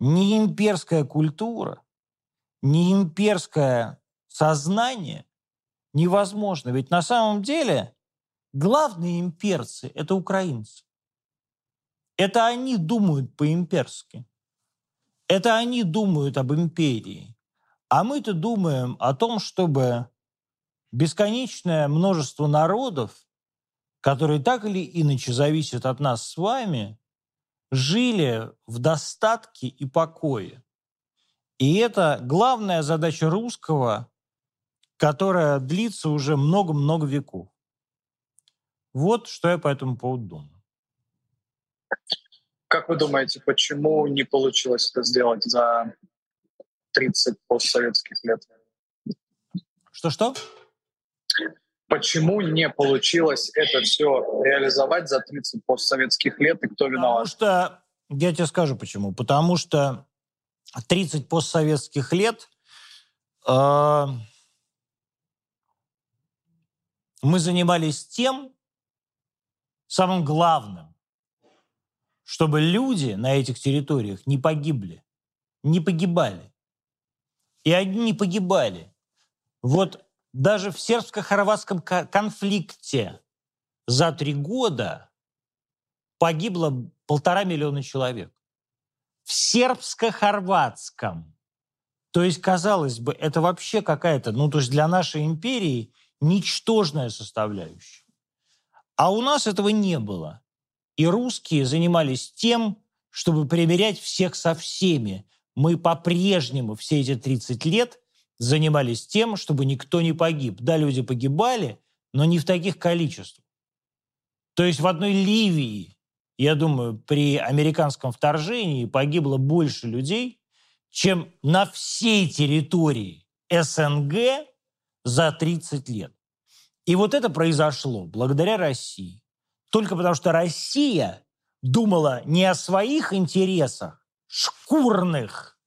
не имперская культура, не имперское сознание невозможно. Ведь на самом деле главные имперцы – это украинцы. Это они думают по-имперски. Это они думают об империи. А мы-то думаем о том, чтобы бесконечное множество народов, которые так или иначе зависят от нас с вами, жили в достатке и покое. И это главная задача русского, которая длится уже много-много веков. Вот что я по этому поводу думаю. Как вы думаете, почему не получилось это сделать за 30 постсоветских лет? Что-что? Почему не получилось это все реализовать за 30 постсоветских лет, и кто виноват? Потому что, я тебе скажу почему. Потому что 30 постсоветских лет э, мы занимались тем, самым главным, чтобы люди на этих территориях не погибли, не погибали. И они не погибали. Вот даже в сербско-хорватском конфликте за три года погибло полтора миллиона человек. В сербско-хорватском. То есть, казалось бы, это вообще какая-то, ну, то есть для нашей империи ничтожная составляющая. А у нас этого не было. И русские занимались тем, чтобы примерять всех со всеми. Мы по-прежнему все эти 30 лет занимались тем, чтобы никто не погиб. Да, люди погибали, но не в таких количествах. То есть в одной Ливии, я думаю, при американском вторжении погибло больше людей, чем на всей территории СНГ за 30 лет. И вот это произошло благодаря России. Только потому что Россия думала не о своих интересах шкурных,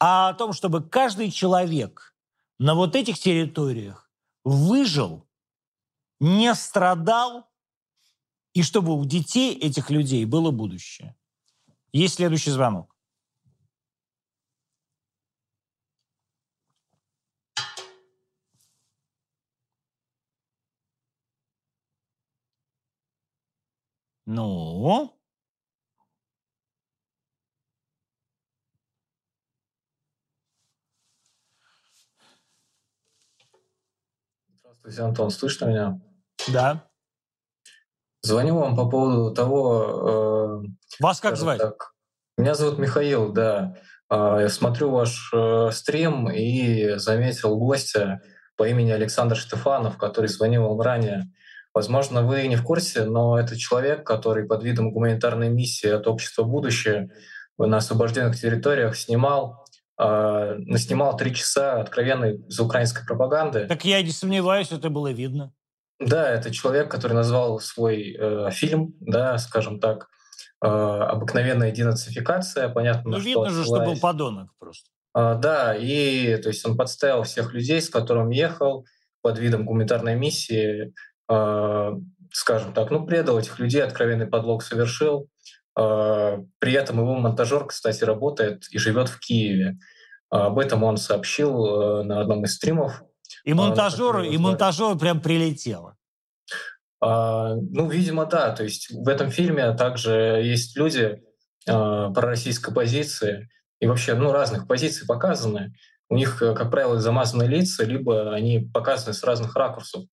а о том, чтобы каждый человек на вот этих территориях выжил, не страдал, и чтобы у детей этих людей было будущее. Есть следующий звонок. Ну? Здравствуйте, Антон, слышно меня? Да. Звоню вам по поводу того... Э, Вас как звать? Так, меня зовут Михаил, да. Э, я смотрю ваш э, стрим и заметил гостя по имени Александр Штефанов, который звонил вам ранее. Возможно, вы не в курсе, но это человек, который под видом гуманитарной миссии от общества «Будущее» на освобожденных территориях снимал э, снимал три часа откровенной заукраинской пропаганды. Так я не сомневаюсь, это было видно. Да, это человек, который назвал свой э, фильм, да, скажем так, э, «Обыкновенная денацификация». Понятно, ну, видно же, что был подонок просто. Э, да, и то есть он подставил всех людей, с которыми ехал, под видом гуманитарной миссии, скажем так, ну, предал этих людей, откровенный подлог совершил. Э, при этом его монтажер, кстати, работает и живет в Киеве. Об этом он сообщил э, на одном из стримов и монтажеру, и монтажеру прям прилетело. А, ну, видимо, да. То есть в этом фильме также есть люди а, пророссийской позиции и вообще ну, разных позиций показаны. У них, э, как правило, замазаны лица, либо они показаны с разных ракурсов.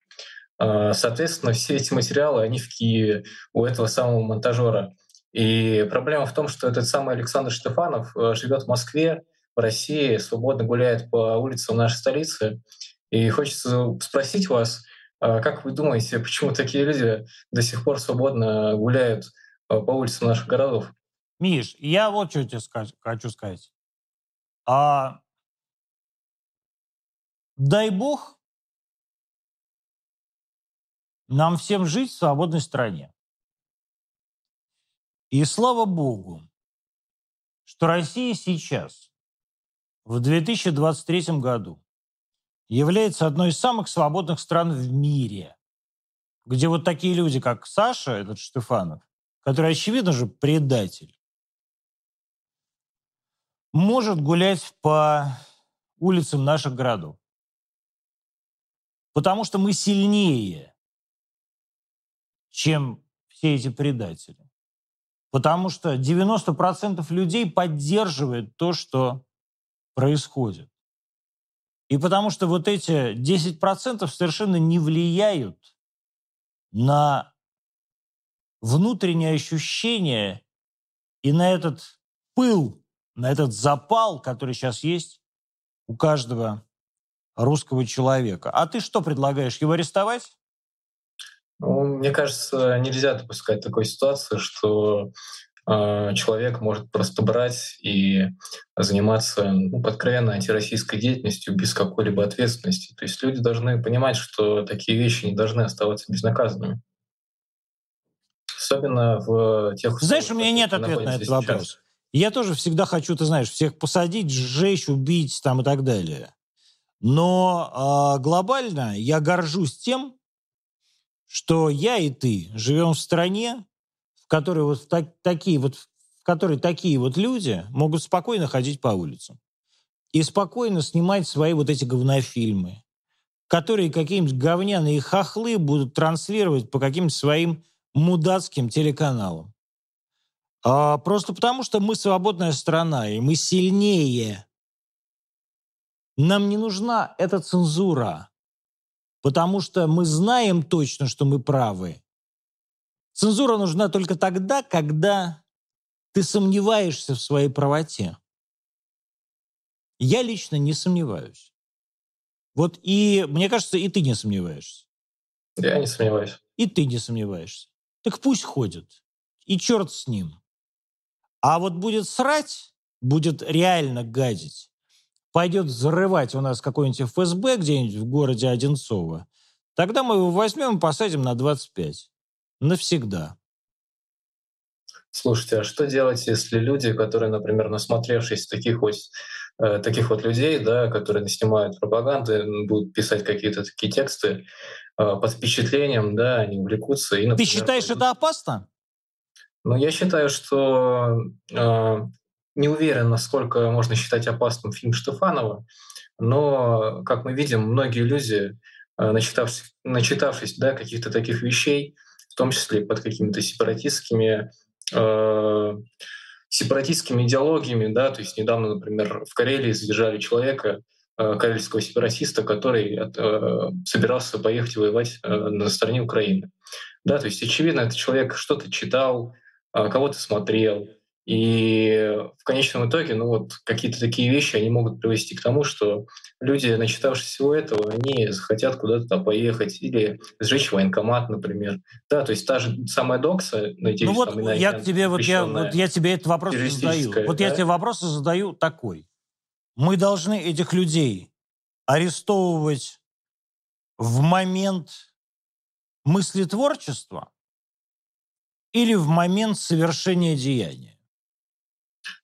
А, соответственно, все эти материалы, они в Киеве, у этого самого монтажера. И проблема в том, что этот самый Александр Штефанов э, живет в Москве, в России, свободно гуляет по улицам нашей столицы. И хочется спросить вас, а, как вы думаете, почему такие люди до сих пор свободно гуляют а, по улицам наших городов? Миш, я вот что тебе сказать, хочу сказать. А, дай бог нам всем жить в свободной стране. И слава богу, что Россия сейчас, в 2023 году, является одной из самых свободных стран в мире, где вот такие люди, как Саша, этот Штефанов, который, очевидно же, предатель, может гулять по улицам наших городов. Потому что мы сильнее, чем все эти предатели. Потому что 90% людей поддерживает то, что происходит. И потому что вот эти 10% совершенно не влияют на внутреннее ощущение и на этот пыл, на этот запал, который сейчас есть у каждого русского человека. А ты что предлагаешь, его арестовать? Ну, мне кажется, нельзя допускать такой ситуации, что а, человек может просто брать и заниматься ну, откровенно антироссийской деятельностью без какой-либо ответственности. То есть люди должны понимать, что такие вещи не должны оставаться безнаказанными. Особенно в тех... Знаешь, у меня нет ответа на этот сейчас. вопрос. Я тоже всегда хочу, ты знаешь, всех посадить, сжечь, убить там и так далее. Но э, глобально я горжусь тем, что я и ты живем в стране, которые вот так, такие вот, в которой такие вот люди могут спокойно ходить по улицам и спокойно снимать свои вот эти говнофильмы, которые какие-нибудь говняные хохлы будут транслировать по каким-то своим мудацким телеканалам. А просто потому, что мы свободная страна, и мы сильнее. Нам не нужна эта цензура, потому что мы знаем точно, что мы правы. Цензура нужна только тогда, когда ты сомневаешься в своей правоте. Я лично не сомневаюсь. Вот и, мне кажется, и ты не сомневаешься. Я не сомневаюсь. И ты не сомневаешься. Так пусть ходит. И черт с ним. А вот будет срать, будет реально гадить, пойдет взрывать у нас какой-нибудь ФСБ где-нибудь в городе Одинцово, тогда мы его возьмем и посадим на 25 навсегда. Слушайте, а что делать, если люди, которые, например, насмотревшись таких вот, э, таких вот людей, да, которые снимают пропаганды, будут писать какие-то такие тексты э, под впечатлением, да, они увлекутся. И, например, Ты считаешь это опасно? Ну, я считаю, что э, не уверен, насколько можно считать опасным фильм Штефанова, но, как мы видим, многие люди, э, начитавшись, начитавшись да, каких-то таких вещей, в том числе под какими-то сепаратистскими э, сепаратистскими идеологиями, да, то есть недавно, например, в Карелии задержали человека, э, карельского сепаратиста, который э, собирался поехать воевать э, на стороне Украины. Да, то есть очевидно, этот человек что-то читал, э, кого-то смотрел, и в конечном итоге, ну вот какие-то такие вещи, они могут привести к тому, что люди, начитавшись всего этого, они захотят куда-то поехать или сжечь военкомат, например. Да, то есть та же самая докса, надеюсь, ну вот там, я тебе, вот я, вот я тебе этот вопрос задаю. Вот да? я тебе вопрос задаю такой. Мы должны этих людей арестовывать в момент мыслетворчества или в момент совершения деяния?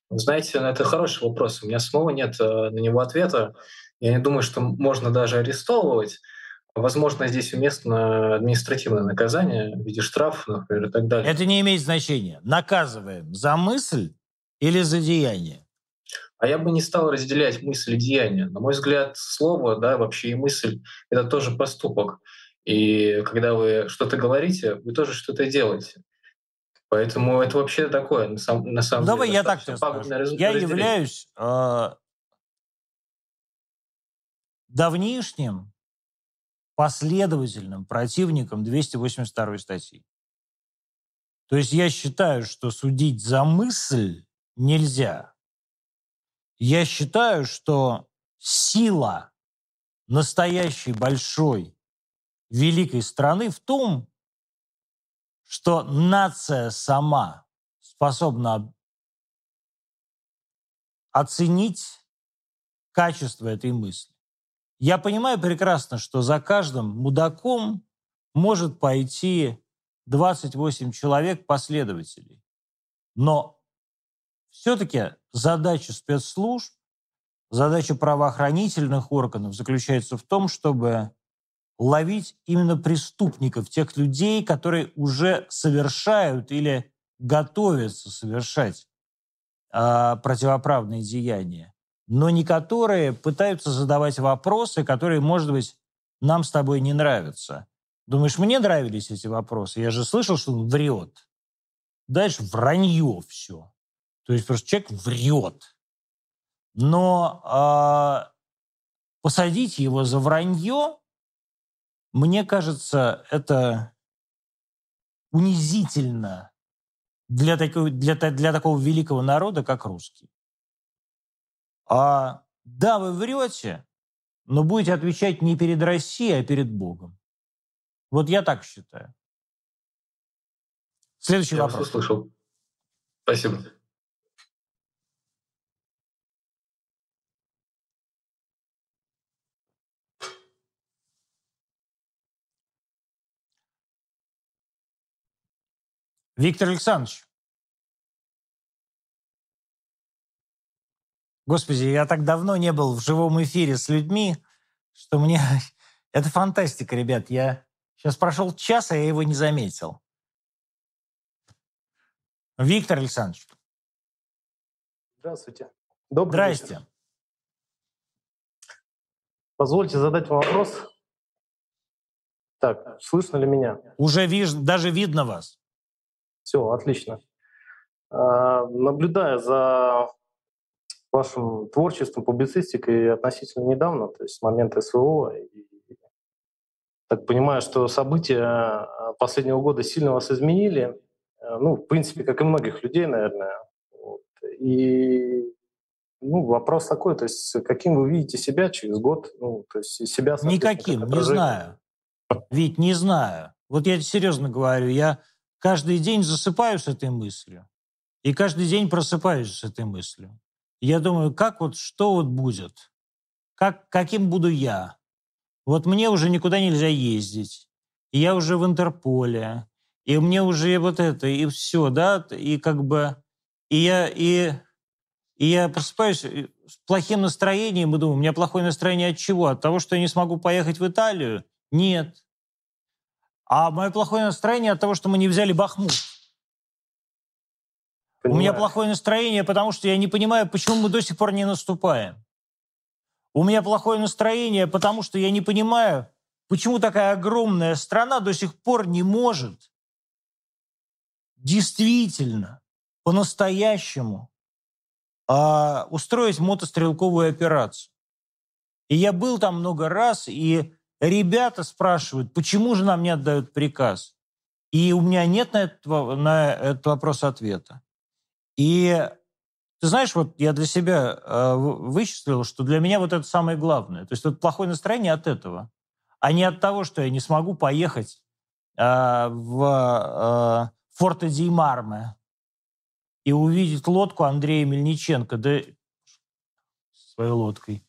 Знаете, ну, это хороший вопрос. У меня самого нет э, на него ответа. Я не думаю, что можно даже арестовывать. Возможно, здесь уместно административное наказание в виде штрафов, например, и так далее. Это не имеет значения. Наказываем за мысль или за деяние? А я бы не стал разделять мысль и деяние. На мой взгляд, слово, да, вообще и мысль — это тоже поступок. И когда вы что-то говорите, вы тоже что-то делаете. Поэтому это вообще такое, на, сам, на самом Давай деле. Давай я так тебе скажу. Раз, я являюсь э, давнишним последовательным противником 282 статьи. То есть я считаю, что судить за мысль нельзя. Я считаю, что сила настоящей большой великой страны в том, что нация сама способна оценить качество этой мысли. Я понимаю прекрасно, что за каждым мудаком может пойти 28 человек последователей. Но все-таки задача спецслужб, задача правоохранительных органов заключается в том, чтобы ловить именно преступников, тех людей, которые уже совершают или готовятся совершать э, противоправные деяния, но не которые пытаются задавать вопросы, которые, может быть, нам с тобой не нравятся. Думаешь, мне нравились эти вопросы? Я же слышал, что он врет. Дальше вранье все. То есть просто человек врет. Но э, посадить его за вранье мне кажется, это унизительно для, такого, для, для такого великого народа, как русский. А да, вы врете, но будете отвечать не перед Россией, а перед Богом. Вот я так считаю. Следующий я вопрос. Я услышал. Спасибо. Виктор Александрович. Господи, я так давно не был в живом эфире с людьми, что мне... Это фантастика, ребят. Я сейчас прошел час, а я его не заметил. Виктор Александрович. Здравствуйте. Добрый Здрасте. вечер. Позвольте задать вам вопрос. Так, слышно ли меня? Уже виж... даже видно вас. Все, отлично. А, наблюдая за вашим творчеством, публицистикой относительно недавно, то есть с момента СВО, и, так понимаю, что события а, последнего года сильно вас изменили, а, ну, в принципе, как и многих людей, наверное. Вот. И ну, вопрос такой, то есть каким вы видите себя через год? Ну, то есть себя... Никаким, не знаю. Ведь не знаю. Вот я серьезно говорю, я каждый день засыпаю с этой мыслью. И каждый день просыпаюсь с этой мыслью. Я думаю, как вот, что вот будет? Как, каким буду я? Вот мне уже никуда нельзя ездить. И я уже в Интерполе. И мне уже вот это, и все, да? И как бы... И я, и, и я просыпаюсь с плохим настроением и думаю, у меня плохое настроение от чего? От того, что я не смогу поехать в Италию? Нет. А мое плохое настроение от того, что мы не взяли Бахмут. Понимаю. У меня плохое настроение, потому что я не понимаю, почему мы до сих пор не наступаем. У меня плохое настроение, потому что я не понимаю, почему такая огромная страна до сих пор не может действительно, по-настоящему а, устроить мотострелковую операцию. И я был там много раз, и ребята спрашивают, почему же нам не отдают приказ? И у меня нет на этот, на этот вопрос ответа. И ты знаешь, вот я для себя э, вычислил, что для меня вот это самое главное. То есть это плохое настроение от этого, а не от того, что я не смогу поехать э, в э, Форте ди Марме и увидеть лодку Андрея Мельниченко, да своей лодкой.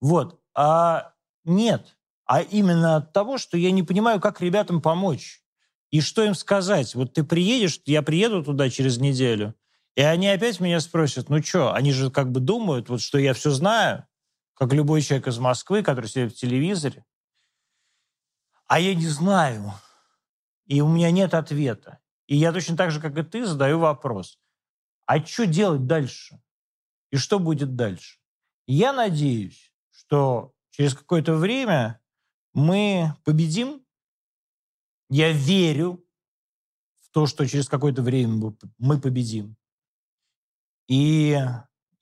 Вот. А нет. А именно от того, что я не понимаю, как ребятам помочь. И что им сказать? Вот ты приедешь, я приеду туда через неделю, и они опять меня спросят, ну что, они же как бы думают, вот что я все знаю, как любой человек из Москвы, который сидит в телевизоре. А я не знаю. И у меня нет ответа. И я точно так же, как и ты, задаю вопрос. А что делать дальше? И что будет дальше? Я надеюсь, что через какое-то время мы победим. Я верю в то, что через какое-то время мы победим. И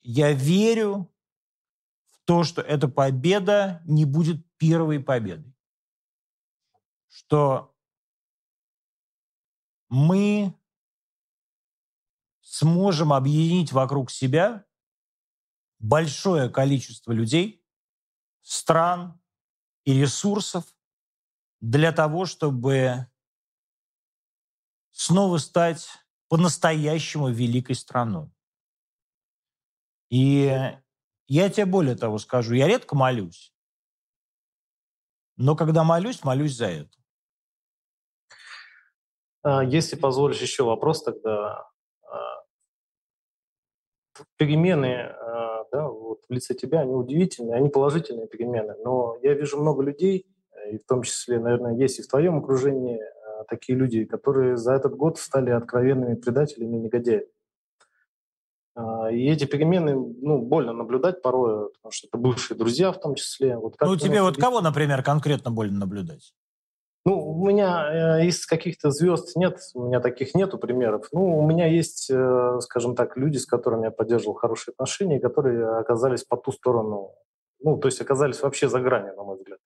я верю в то, что эта победа не будет первой победой. Что мы сможем объединить вокруг себя большое количество людей, стран и ресурсов для того, чтобы снова стать по-настоящему великой страной. И я тебе более того скажу, я редко молюсь, но когда молюсь, молюсь за это. А, если позволишь еще вопрос, тогда а, перемены а, да, вот в лице тебя, они удивительные, они положительные перемены, но я вижу много людей, и в том числе, наверное, есть и в твоем окружении такие люди, которые за этот год стали откровенными предателями и негодяями. А, и эти перемены, ну, больно наблюдать порой, потому что это бывшие друзья в том числе. Вот как ну, тебе вот кого, например, конкретно больно наблюдать? Ну, у меня э, из каких-то звезд нет, у меня таких нету примеров. Ну, у меня есть, э, скажем так, люди, с которыми я поддерживал хорошие отношения, которые оказались по ту сторону, ну, то есть оказались вообще за гранью, на мой взгляд.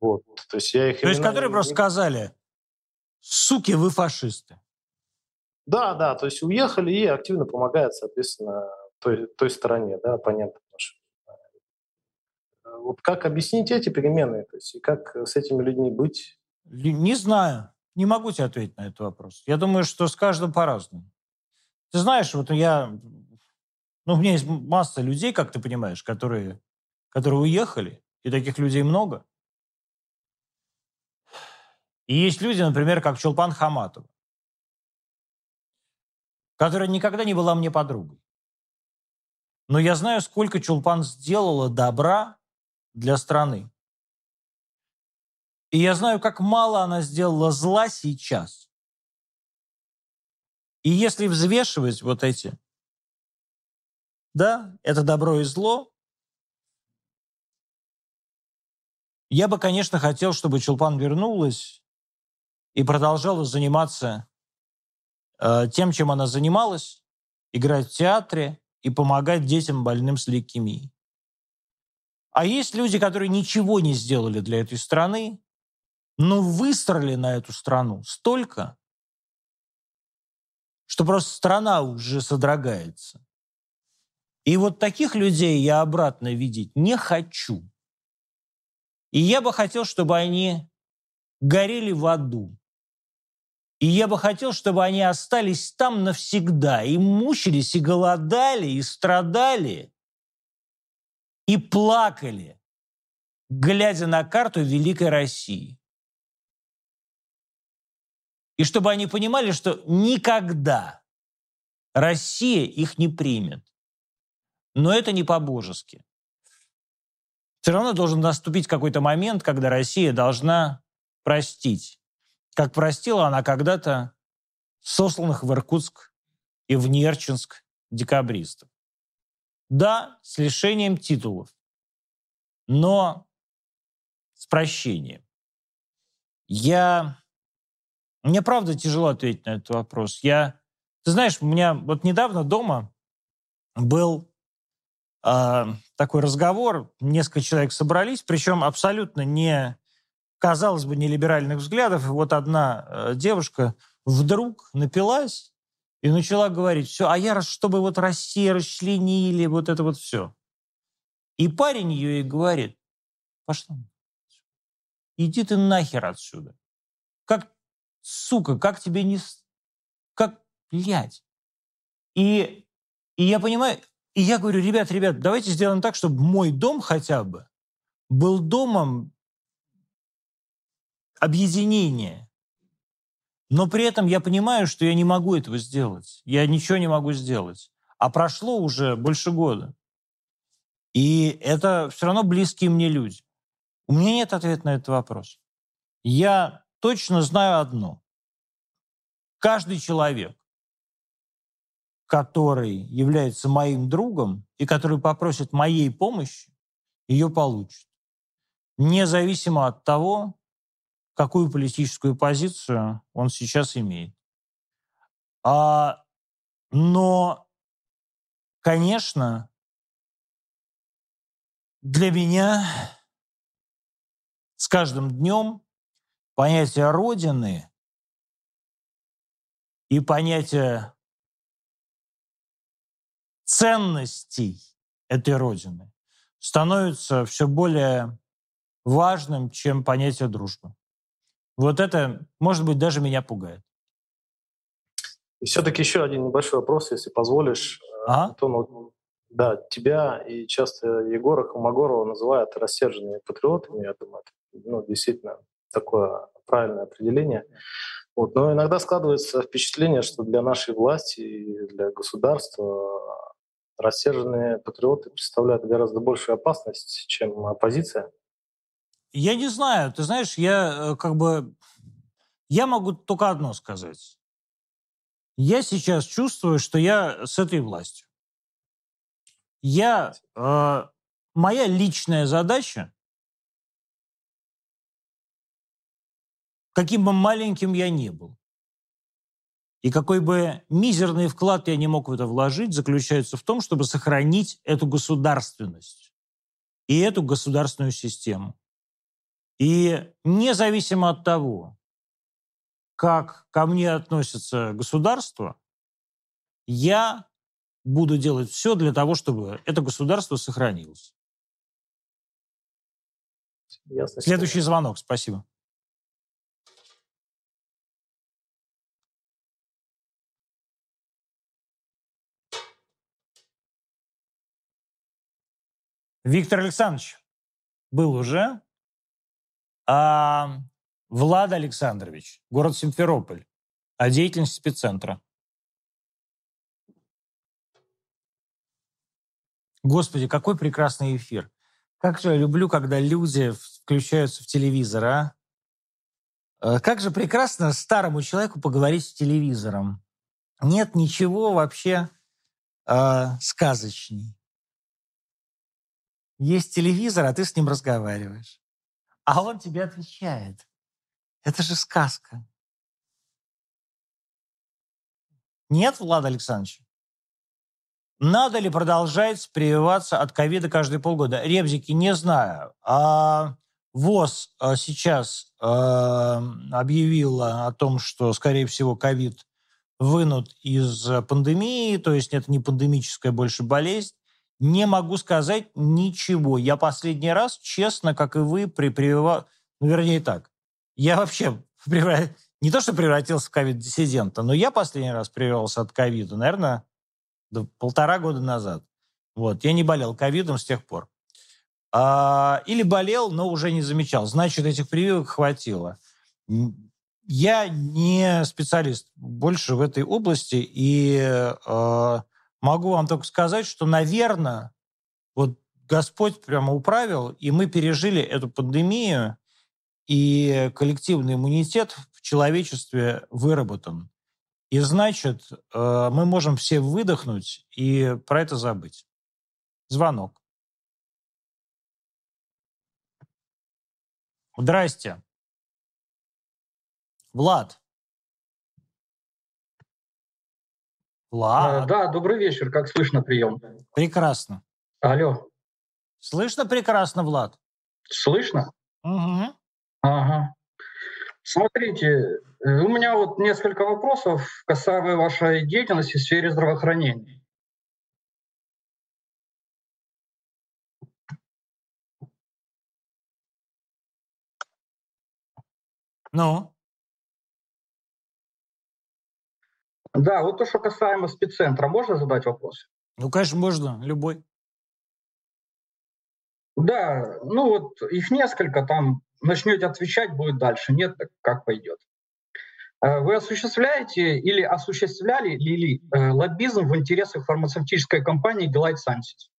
Вот, то есть я их... То есть которые не... просто сказали, суки, вы фашисты. Да, да, то есть уехали и активно помогают, соответственно, той, той стороне, да, оппонентам нашим. Вот как объяснить эти перемены, то есть и как с этими людьми быть? Не знаю, не могу тебе ответить на этот вопрос. Я думаю, что с каждым по-разному. Ты знаешь, вот я, ну, у меня есть масса людей, как ты понимаешь, которые, которые уехали, и таких людей много. И есть люди, например, как Чулпан Хаматова которая никогда не была мне подругой. Но я знаю, сколько Чулпан сделала добра для страны. И я знаю, как мало она сделала зла сейчас. И если взвешивать вот эти, да, это добро и зло, я бы, конечно, хотел, чтобы Чулпан вернулась и продолжала заниматься Э, тем, чем она занималась, играть в театре и помогать детям больным с лейкемией. А есть люди, которые ничего не сделали для этой страны, но выстроили на эту страну столько, что просто страна уже содрогается. И вот таких людей я обратно видеть не хочу. И я бы хотел, чтобы они горели в аду. И я бы хотел, чтобы они остались там навсегда, и мучились, и голодали, и страдали, и плакали, глядя на карту Великой России. И чтобы они понимали, что никогда Россия их не примет. Но это не по-божески. Все равно должен наступить какой-то момент, когда Россия должна простить как простила она когда-то сосланных в Иркутск и в Нерчинск декабристов. Да, с лишением титулов, но с прощением. Я Мне правда тяжело ответить на этот вопрос. Я, ты знаешь, у меня вот недавно дома был э, такой разговор, несколько человек собрались, причем абсолютно не, казалось бы, не либеральных взглядов. И вот одна э, девушка вдруг напилась и начала говорить, все, а я, чтобы вот Россия расчленили, вот это вот все. И парень ее и говорит, пошла, иди ты нахер отсюда. Как, сука, как тебе не... Как, блядь. И, и я понимаю, и я говорю, ребят, ребят, давайте сделаем так, чтобы мой дом хотя бы был домом объединения. Но при этом я понимаю, что я не могу этого сделать. Я ничего не могу сделать. А прошло уже больше года. И это все равно близкие мне люди. У меня нет ответа на этот вопрос. Я точно знаю одно. Каждый человек, который является моим другом и который попросит моей помощи, ее получит. Независимо от того, какую политическую позицию он сейчас имеет. А, но, конечно, для меня с каждым днем понятие Родины и понятие ценностей этой Родины становится все более важным, чем понятие дружбы. Вот это, может быть, даже меня пугает. И все-таки еще один небольшой вопрос, если позволишь. Ага. Антон, да, тебя и часто Егора Холмогорова называют рассерженными патриотами. Я думаю, это ну, действительно такое правильное определение. Вот. Но иногда складывается впечатление, что для нашей власти и для государства рассерженные патриоты представляют гораздо большую опасность, чем оппозиция. Я не знаю. Ты знаешь, я э, как бы... Я могу только одно сказать. Я сейчас чувствую, что я с этой властью. Я... Э, моя личная задача, каким бы маленьким я ни был, и какой бы мизерный вклад я не мог в это вложить, заключается в том, чтобы сохранить эту государственность и эту государственную систему. И независимо от того, как ко мне относится государство, я буду делать все для того, чтобы это государство сохранилось. Ясно. Следующий звонок, спасибо. Виктор Александрович был уже. А Влад Александрович, город Симферополь, о деятельности спеццентра. Господи, какой прекрасный эфир. Как же я люблю, когда люди включаются в телевизор, а? Э, как же прекрасно старому человеку поговорить с телевизором. Нет ничего вообще э, сказочней. Есть телевизор, а ты с ним разговариваешь. А он тебе отвечает. Это же сказка. Нет, Влад Александрович? Надо ли продолжать прививаться от ковида каждые полгода? Ребзики, не знаю. А ВОЗ а, сейчас э, объявила о том, что, скорее всего, ковид вынут из пандемии, то есть это не пандемическая больше болезнь. Не могу сказать ничего. Я последний раз, честно, как и вы, при прививал... Ну, вернее так. Я вообще не то, что превратился в ковид-диссидента, но я последний раз прививался от ковида, наверное, полтора года назад. Вот. Я не болел ковидом с тех пор. А, или болел, но уже не замечал. Значит, этих прививок хватило. Я не специалист больше в этой области, и э, Могу вам только сказать, что, наверное, вот Господь прямо управил, и мы пережили эту пандемию, и коллективный иммунитет в человечестве выработан. И значит, э, мы можем все выдохнуть и про это забыть. Звонок. Здрасте. Влад. Влад. Э, Да, добрый вечер. Как слышно прием? Прекрасно. Алло, Слышно прекрасно, Влад? слышно? Угу. Ага. Смотрите, э, у меня вот несколько вопросов касаемо вашей деятельности в сфере здравоохранения. Ну? Да, вот то, что касаемо спеццентра, можно задать вопрос? Ну, конечно, можно, любой. Да, ну вот их несколько, там начнете отвечать, будет дальше, нет, так как пойдет. Э, Вы осуществляете или осуществляли ли э, лоббизм в интересах фармацевтической компании Delight Sciences?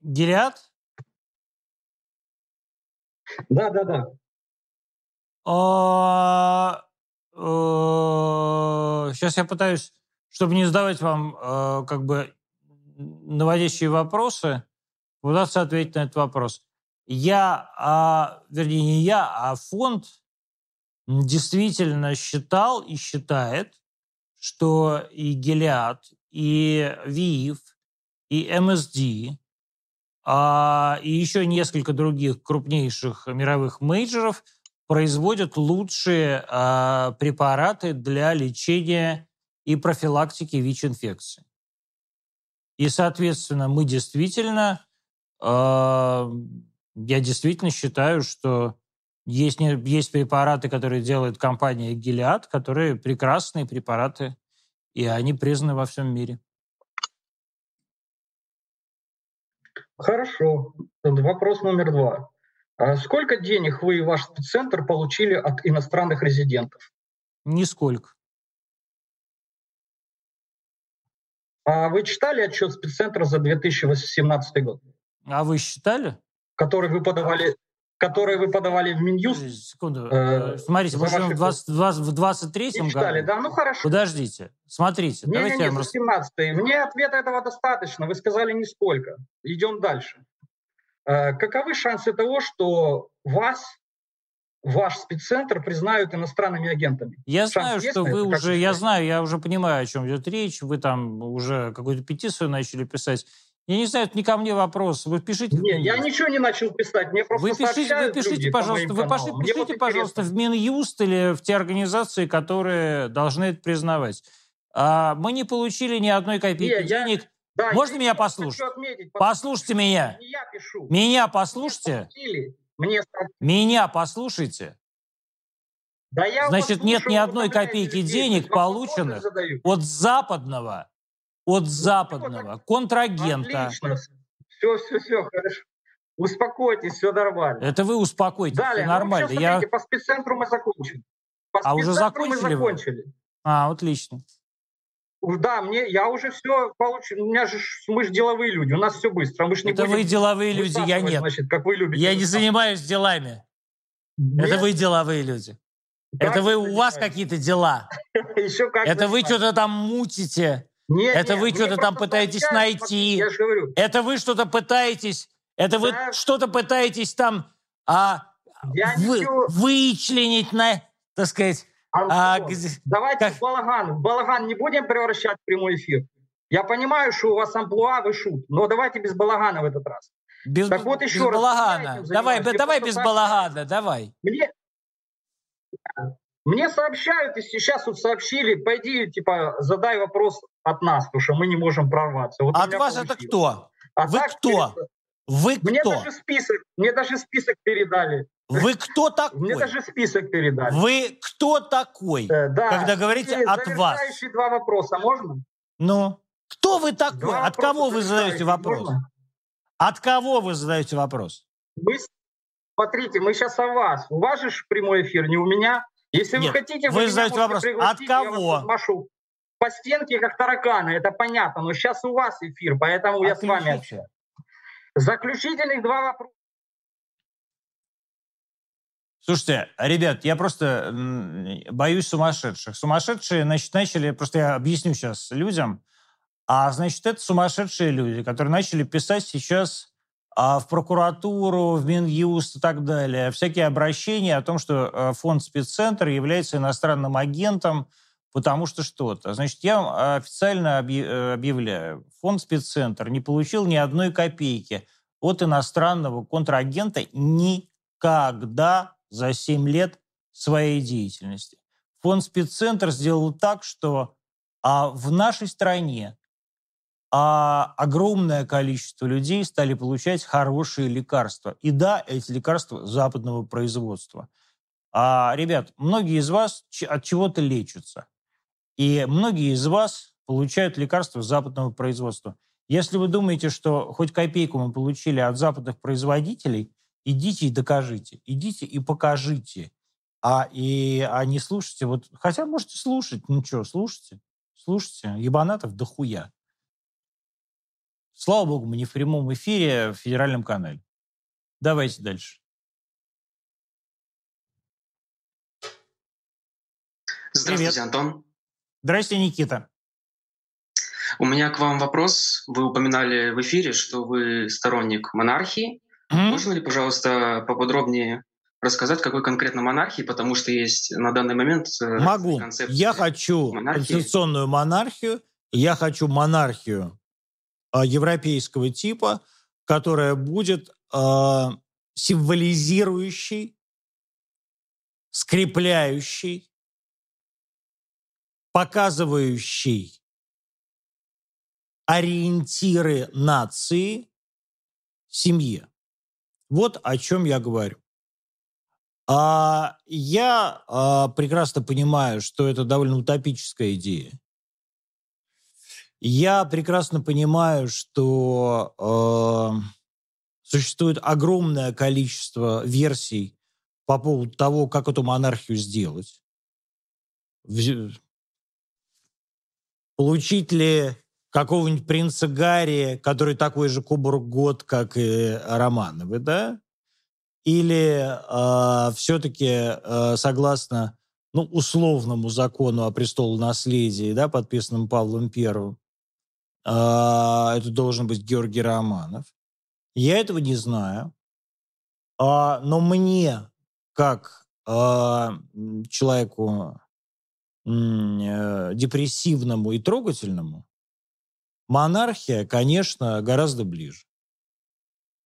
Гелиад? Да, да, да. Сейчас я пытаюсь, чтобы не задавать вам э, как бы наводящие вопросы, пытаться ответить на этот вопрос. Я, а, вернее, не я, а фонд действительно считал и считает, что и Гелиад, и ВИИФ, и МСД, а, и еще несколько других крупнейших мировых мейджеров производят лучшие а, препараты для лечения и профилактики ВИЧ-инфекции. И, соответственно, мы действительно, а, я действительно считаю, что есть, есть препараты, которые делает компания Gilead, которые прекрасные препараты, и они признаны во всем мире. Хорошо. Вопрос номер два. А Сколько денег вы и ваш спеццентр получили от иностранных резидентов? Нисколько. А вы читали отчет спеццентра за 2017 год, А вы считали? который вы подавали, который вы подавали в Минюст? Секунду. Э, Э, Смотрите, мы живем в, ваши 20, 20 в 23-м Не читали, году. да? Ну хорошо. Подождите. Смотрите. Не, давайте не, я не, вам за рас- 17 Мне ответа этого достаточно. Вы сказали нисколько. Идем дальше. Э, Каковы шансы того, что вас, ваш спеццентр признают иностранными агентами? Я Шанс знаю, есть что вы уже, я знаю, я уже понимаю, о чем идет речь. Вы там уже какую-то петицию начали писать. Я не знаю, это не ко мне вопрос. Вы пишите. в Не, я ничего не начал писать. Мне просто Вы пишите, вы пишите, люди по пожалуйста, вы пошли- пишите, вот пожалуйста, интересно. в Минюст или в те организации, которые должны это признавать. А, мы не получили ни одной копейки Не, я- денег. Да, Можно я меня послушать? отметить, Послушайте меня. Не я пишу. Меня послушайте. Мне. Меня послушайте. Да я Значит, нет ни одной копейки денег, полученных от западного, от западного контрагента. Отлично. Все, все, все, хорошо. Успокойтесь, все нормально. Это вы успокойтесь, Далее, все ну, нормально. всё, Я... смотрите, по спеццентру мы закончим. По А уже спеццентру мы закончили вы? закончили. А, отлично. Да, мне, я уже все получил. У меня же, мы же деловые люди, у нас все быстро. Мы ж не Это будем вы деловые люди, я нет. Значит, как вы любите. Я не занимаюсь делами. Нет? Это вы деловые люди. Как Это вы, у вас какие-то дела. Еще как Это вы что-то там мутите. Не, это не, вы что-то там пытаетесь найти. Я же говорю, Это вы что-то пытаетесь. Это вы Да. что-то пытаетесь там а, я вы, ничего... вычленить на, так сказать, а, Антон, где- Давайте как- в балаган. В балаган не будем превращать в прямой эфир. Я понимаю, что у вас амплуа, вы шут, но давайте без балагана в этот раз. без, Так вот еще без раз, балагана. Давай, давай без балагана, давай. Мне, мне сообщают, и сейчас вот сообщили, пойди, типа, задай вопрос от нас, потому что мы не можем прорваться. Вот От вас это получилось. кто? А Вы так кто? перед- Вы Мне кто? даже список, мне даже список передали. Вы кто Мне такой? даже список передали. Вы кто такой? Э, да. когда говорите И от вас. два вопроса можно? Ну, кто вы такой? Два От кого вы задаете вопрос? можно? От кого вы задаете вопрос? Мы, смотрите, мы сейчас о вас. У вас же прямой эфир, не у меня. Если Нет, вы хотите, вы меня задаете вопрос, от я кого? вас размашу. По стенке, как тараканы, это понятно. Но сейчас у вас эфир, поэтому я с вами общаюсь. Заключительных два вопроса. Слушайте, ребят, я просто боюсь сумасшедших. Сумасшедшие, значит, начали, просто я объясню сейчас людям, а, значит, это сумасшедшие люди, которые начали писать сейчас а, в прокуратуру, в Минюст и так далее, всякие обращения о том, что а, фонд спеццентр является иностранным агентом, потому что что-то. Значит, я официально э, объявляю, фонд спеццентр не получил ни одной копейки от иностранного контрагента никогда за 7 лет своей деятельности. Фонд спеццентр сделал так, что а в нашей стране а огромное количество людей стали получать хорошие лекарства. И да, эти лекарства западного производства. А, ребят, многие из вас от чего-то лечатся. И многие из вас получают лекарства западного производства. Если вы думаете, что хоть копейку мы получили от западных производителей, идите и докажите. Идите и покажите. А, и, а не слушайте. Вот, хотя можете слушать. Ну что, слушайте. Слушайте. Ебанатов дохуя. Слава богу, мы не в прямом эфире в федеральном канале. Давайте дальше. Здравствуйте, Привет. Антон. Здравствуйте, Никита. У меня к вам вопрос. Вы упоминали в эфире, что вы сторонник монархии. Можно ли, пожалуйста, поподробнее рассказать, какой конкретно монархии, потому что есть на данный момент э, Могу. Я хочу монархии. конституционную монархию, я хочу монархию а, европейского типа, которая будет э, символизирующей, скрепляющей, показывающей ориентиры нации семье. Вот о чем я говорю. А я а, прекрасно понимаю, что это довольно утопическая идея. Я прекрасно понимаю, что э, существует огромное количество версий по поводу того, как эту монархию сделать. Получить ли какого-нибудь принца Гарри, который такой же кубургот, как и Романовы, да? Или э, все-таки э, согласно ну, условному закону о престолонаследии, да, подписанному Павлом Первым, а, это должен быть Георгий Романов. Я этого не знаю. А, но мне, как а, человеку э, депрессивному и трогательному, монархия, конечно, гораздо ближе.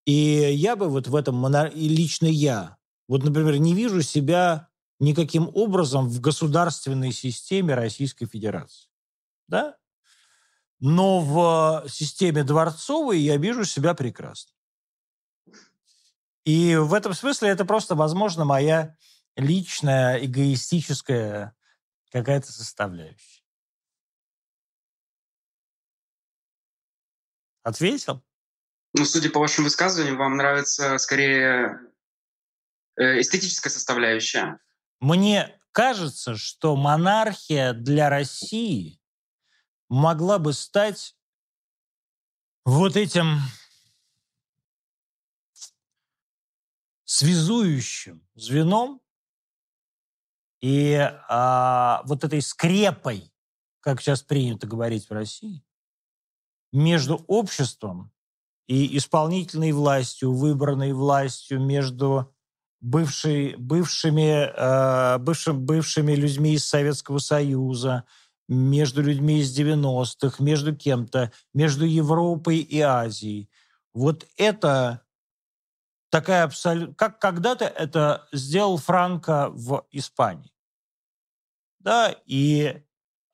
И я бы вот в этом, монар... и лично я, вот, например, не вижу себя никаким образом в государственной системе Российской Федерации. Да? но в системе дворцовой я вижу себя прекрасно. И в этом смысле это просто, возможно, моя личная, эгоистическая какая-то составляющая. Ответил? Ну, судя по вашим высказываниям, вам нравится скорее э, эстетическая составляющая. Мне кажется, что монархия для России – могла бы стать вот этим связующим звеном и а, вот этой скрепой, как сейчас принято говорить в России, между обществом и исполнительной властью, выбранной властью, между бывшей, бывшими, э, бывшим, бывшими людьми из Советского Союза, между людьми из 90-х, между кем-то, между Европой и Азией. Вот это такая абсолютно... Как когда-то это сделал Франко в Испании. Да, и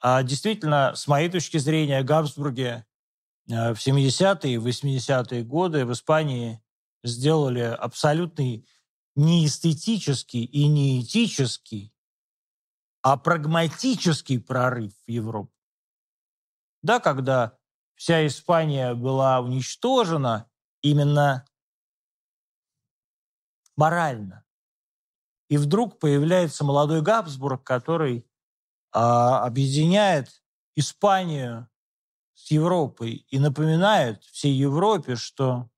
а, действительно, с моей точки зрения, Габсбурги в 70-е и 80-е годы в Испании сделали абсолютный неэстетический и неэтический а прагматический прорыв в Европу. Да, когда вся Испания была уничтожена именно морально. И вдруг появляется молодой Габсбург, который а, объединяет Испанию с Европой и напоминает всей Европе, что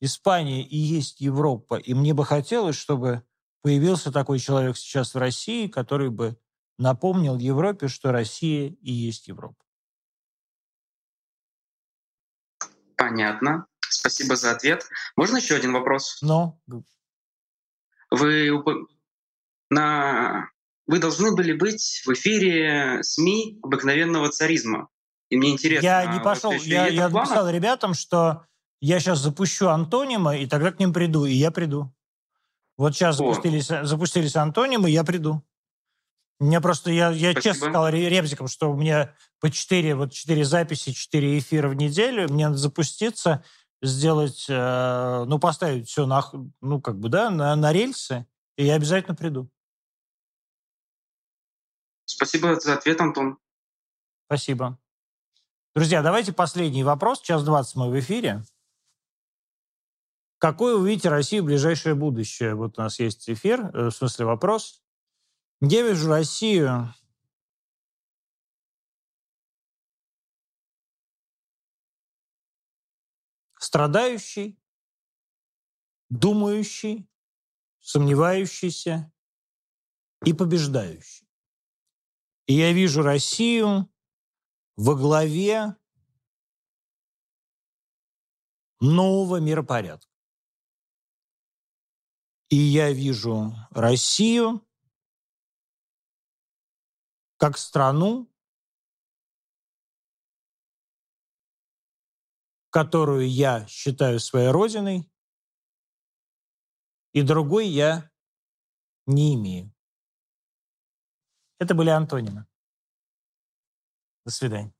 Испания и есть Европа. И мне бы хотелось, чтобы появился такой человек сейчас в России, который бы напомнил Европе, что Россия и есть Европа. Понятно. Спасибо за ответ. Можно еще один вопрос? Ну? Вы на вы должны были быть в эфире СМИ обыкновенного царизма. И мне интересно... Я не пошел, вот, я, я написал ребятам, что я сейчас запущу антонимы, и тогда к ним приду, и я приду. Вот сейчас запустились, запустились антонимы, я приду. Мне просто, я, я честно сказал ребзикам, что у меня по 4, вот 4 записи, 4 эфира в неделю, мне надо запуститься, сделать, э, ну, поставить все на, ну, как бы, да, на, на рельсы, и я обязательно приду. Спасибо за ответ, Антон. Спасибо. Друзья, давайте последний вопрос. Час 20 мы в эфире. Какой вы видите Россию в ближайшее будущее? Вот у нас есть эфир, э, в смысле вопрос. Я вижу Россию страдающий, думающий, сомневающийся и побеждающий. И я вижу Россию во главе нового миропорядка. И я вижу Россию как страну, которую я считаю своей родиной, и другой я не имею. Это были антонимы. До свидания.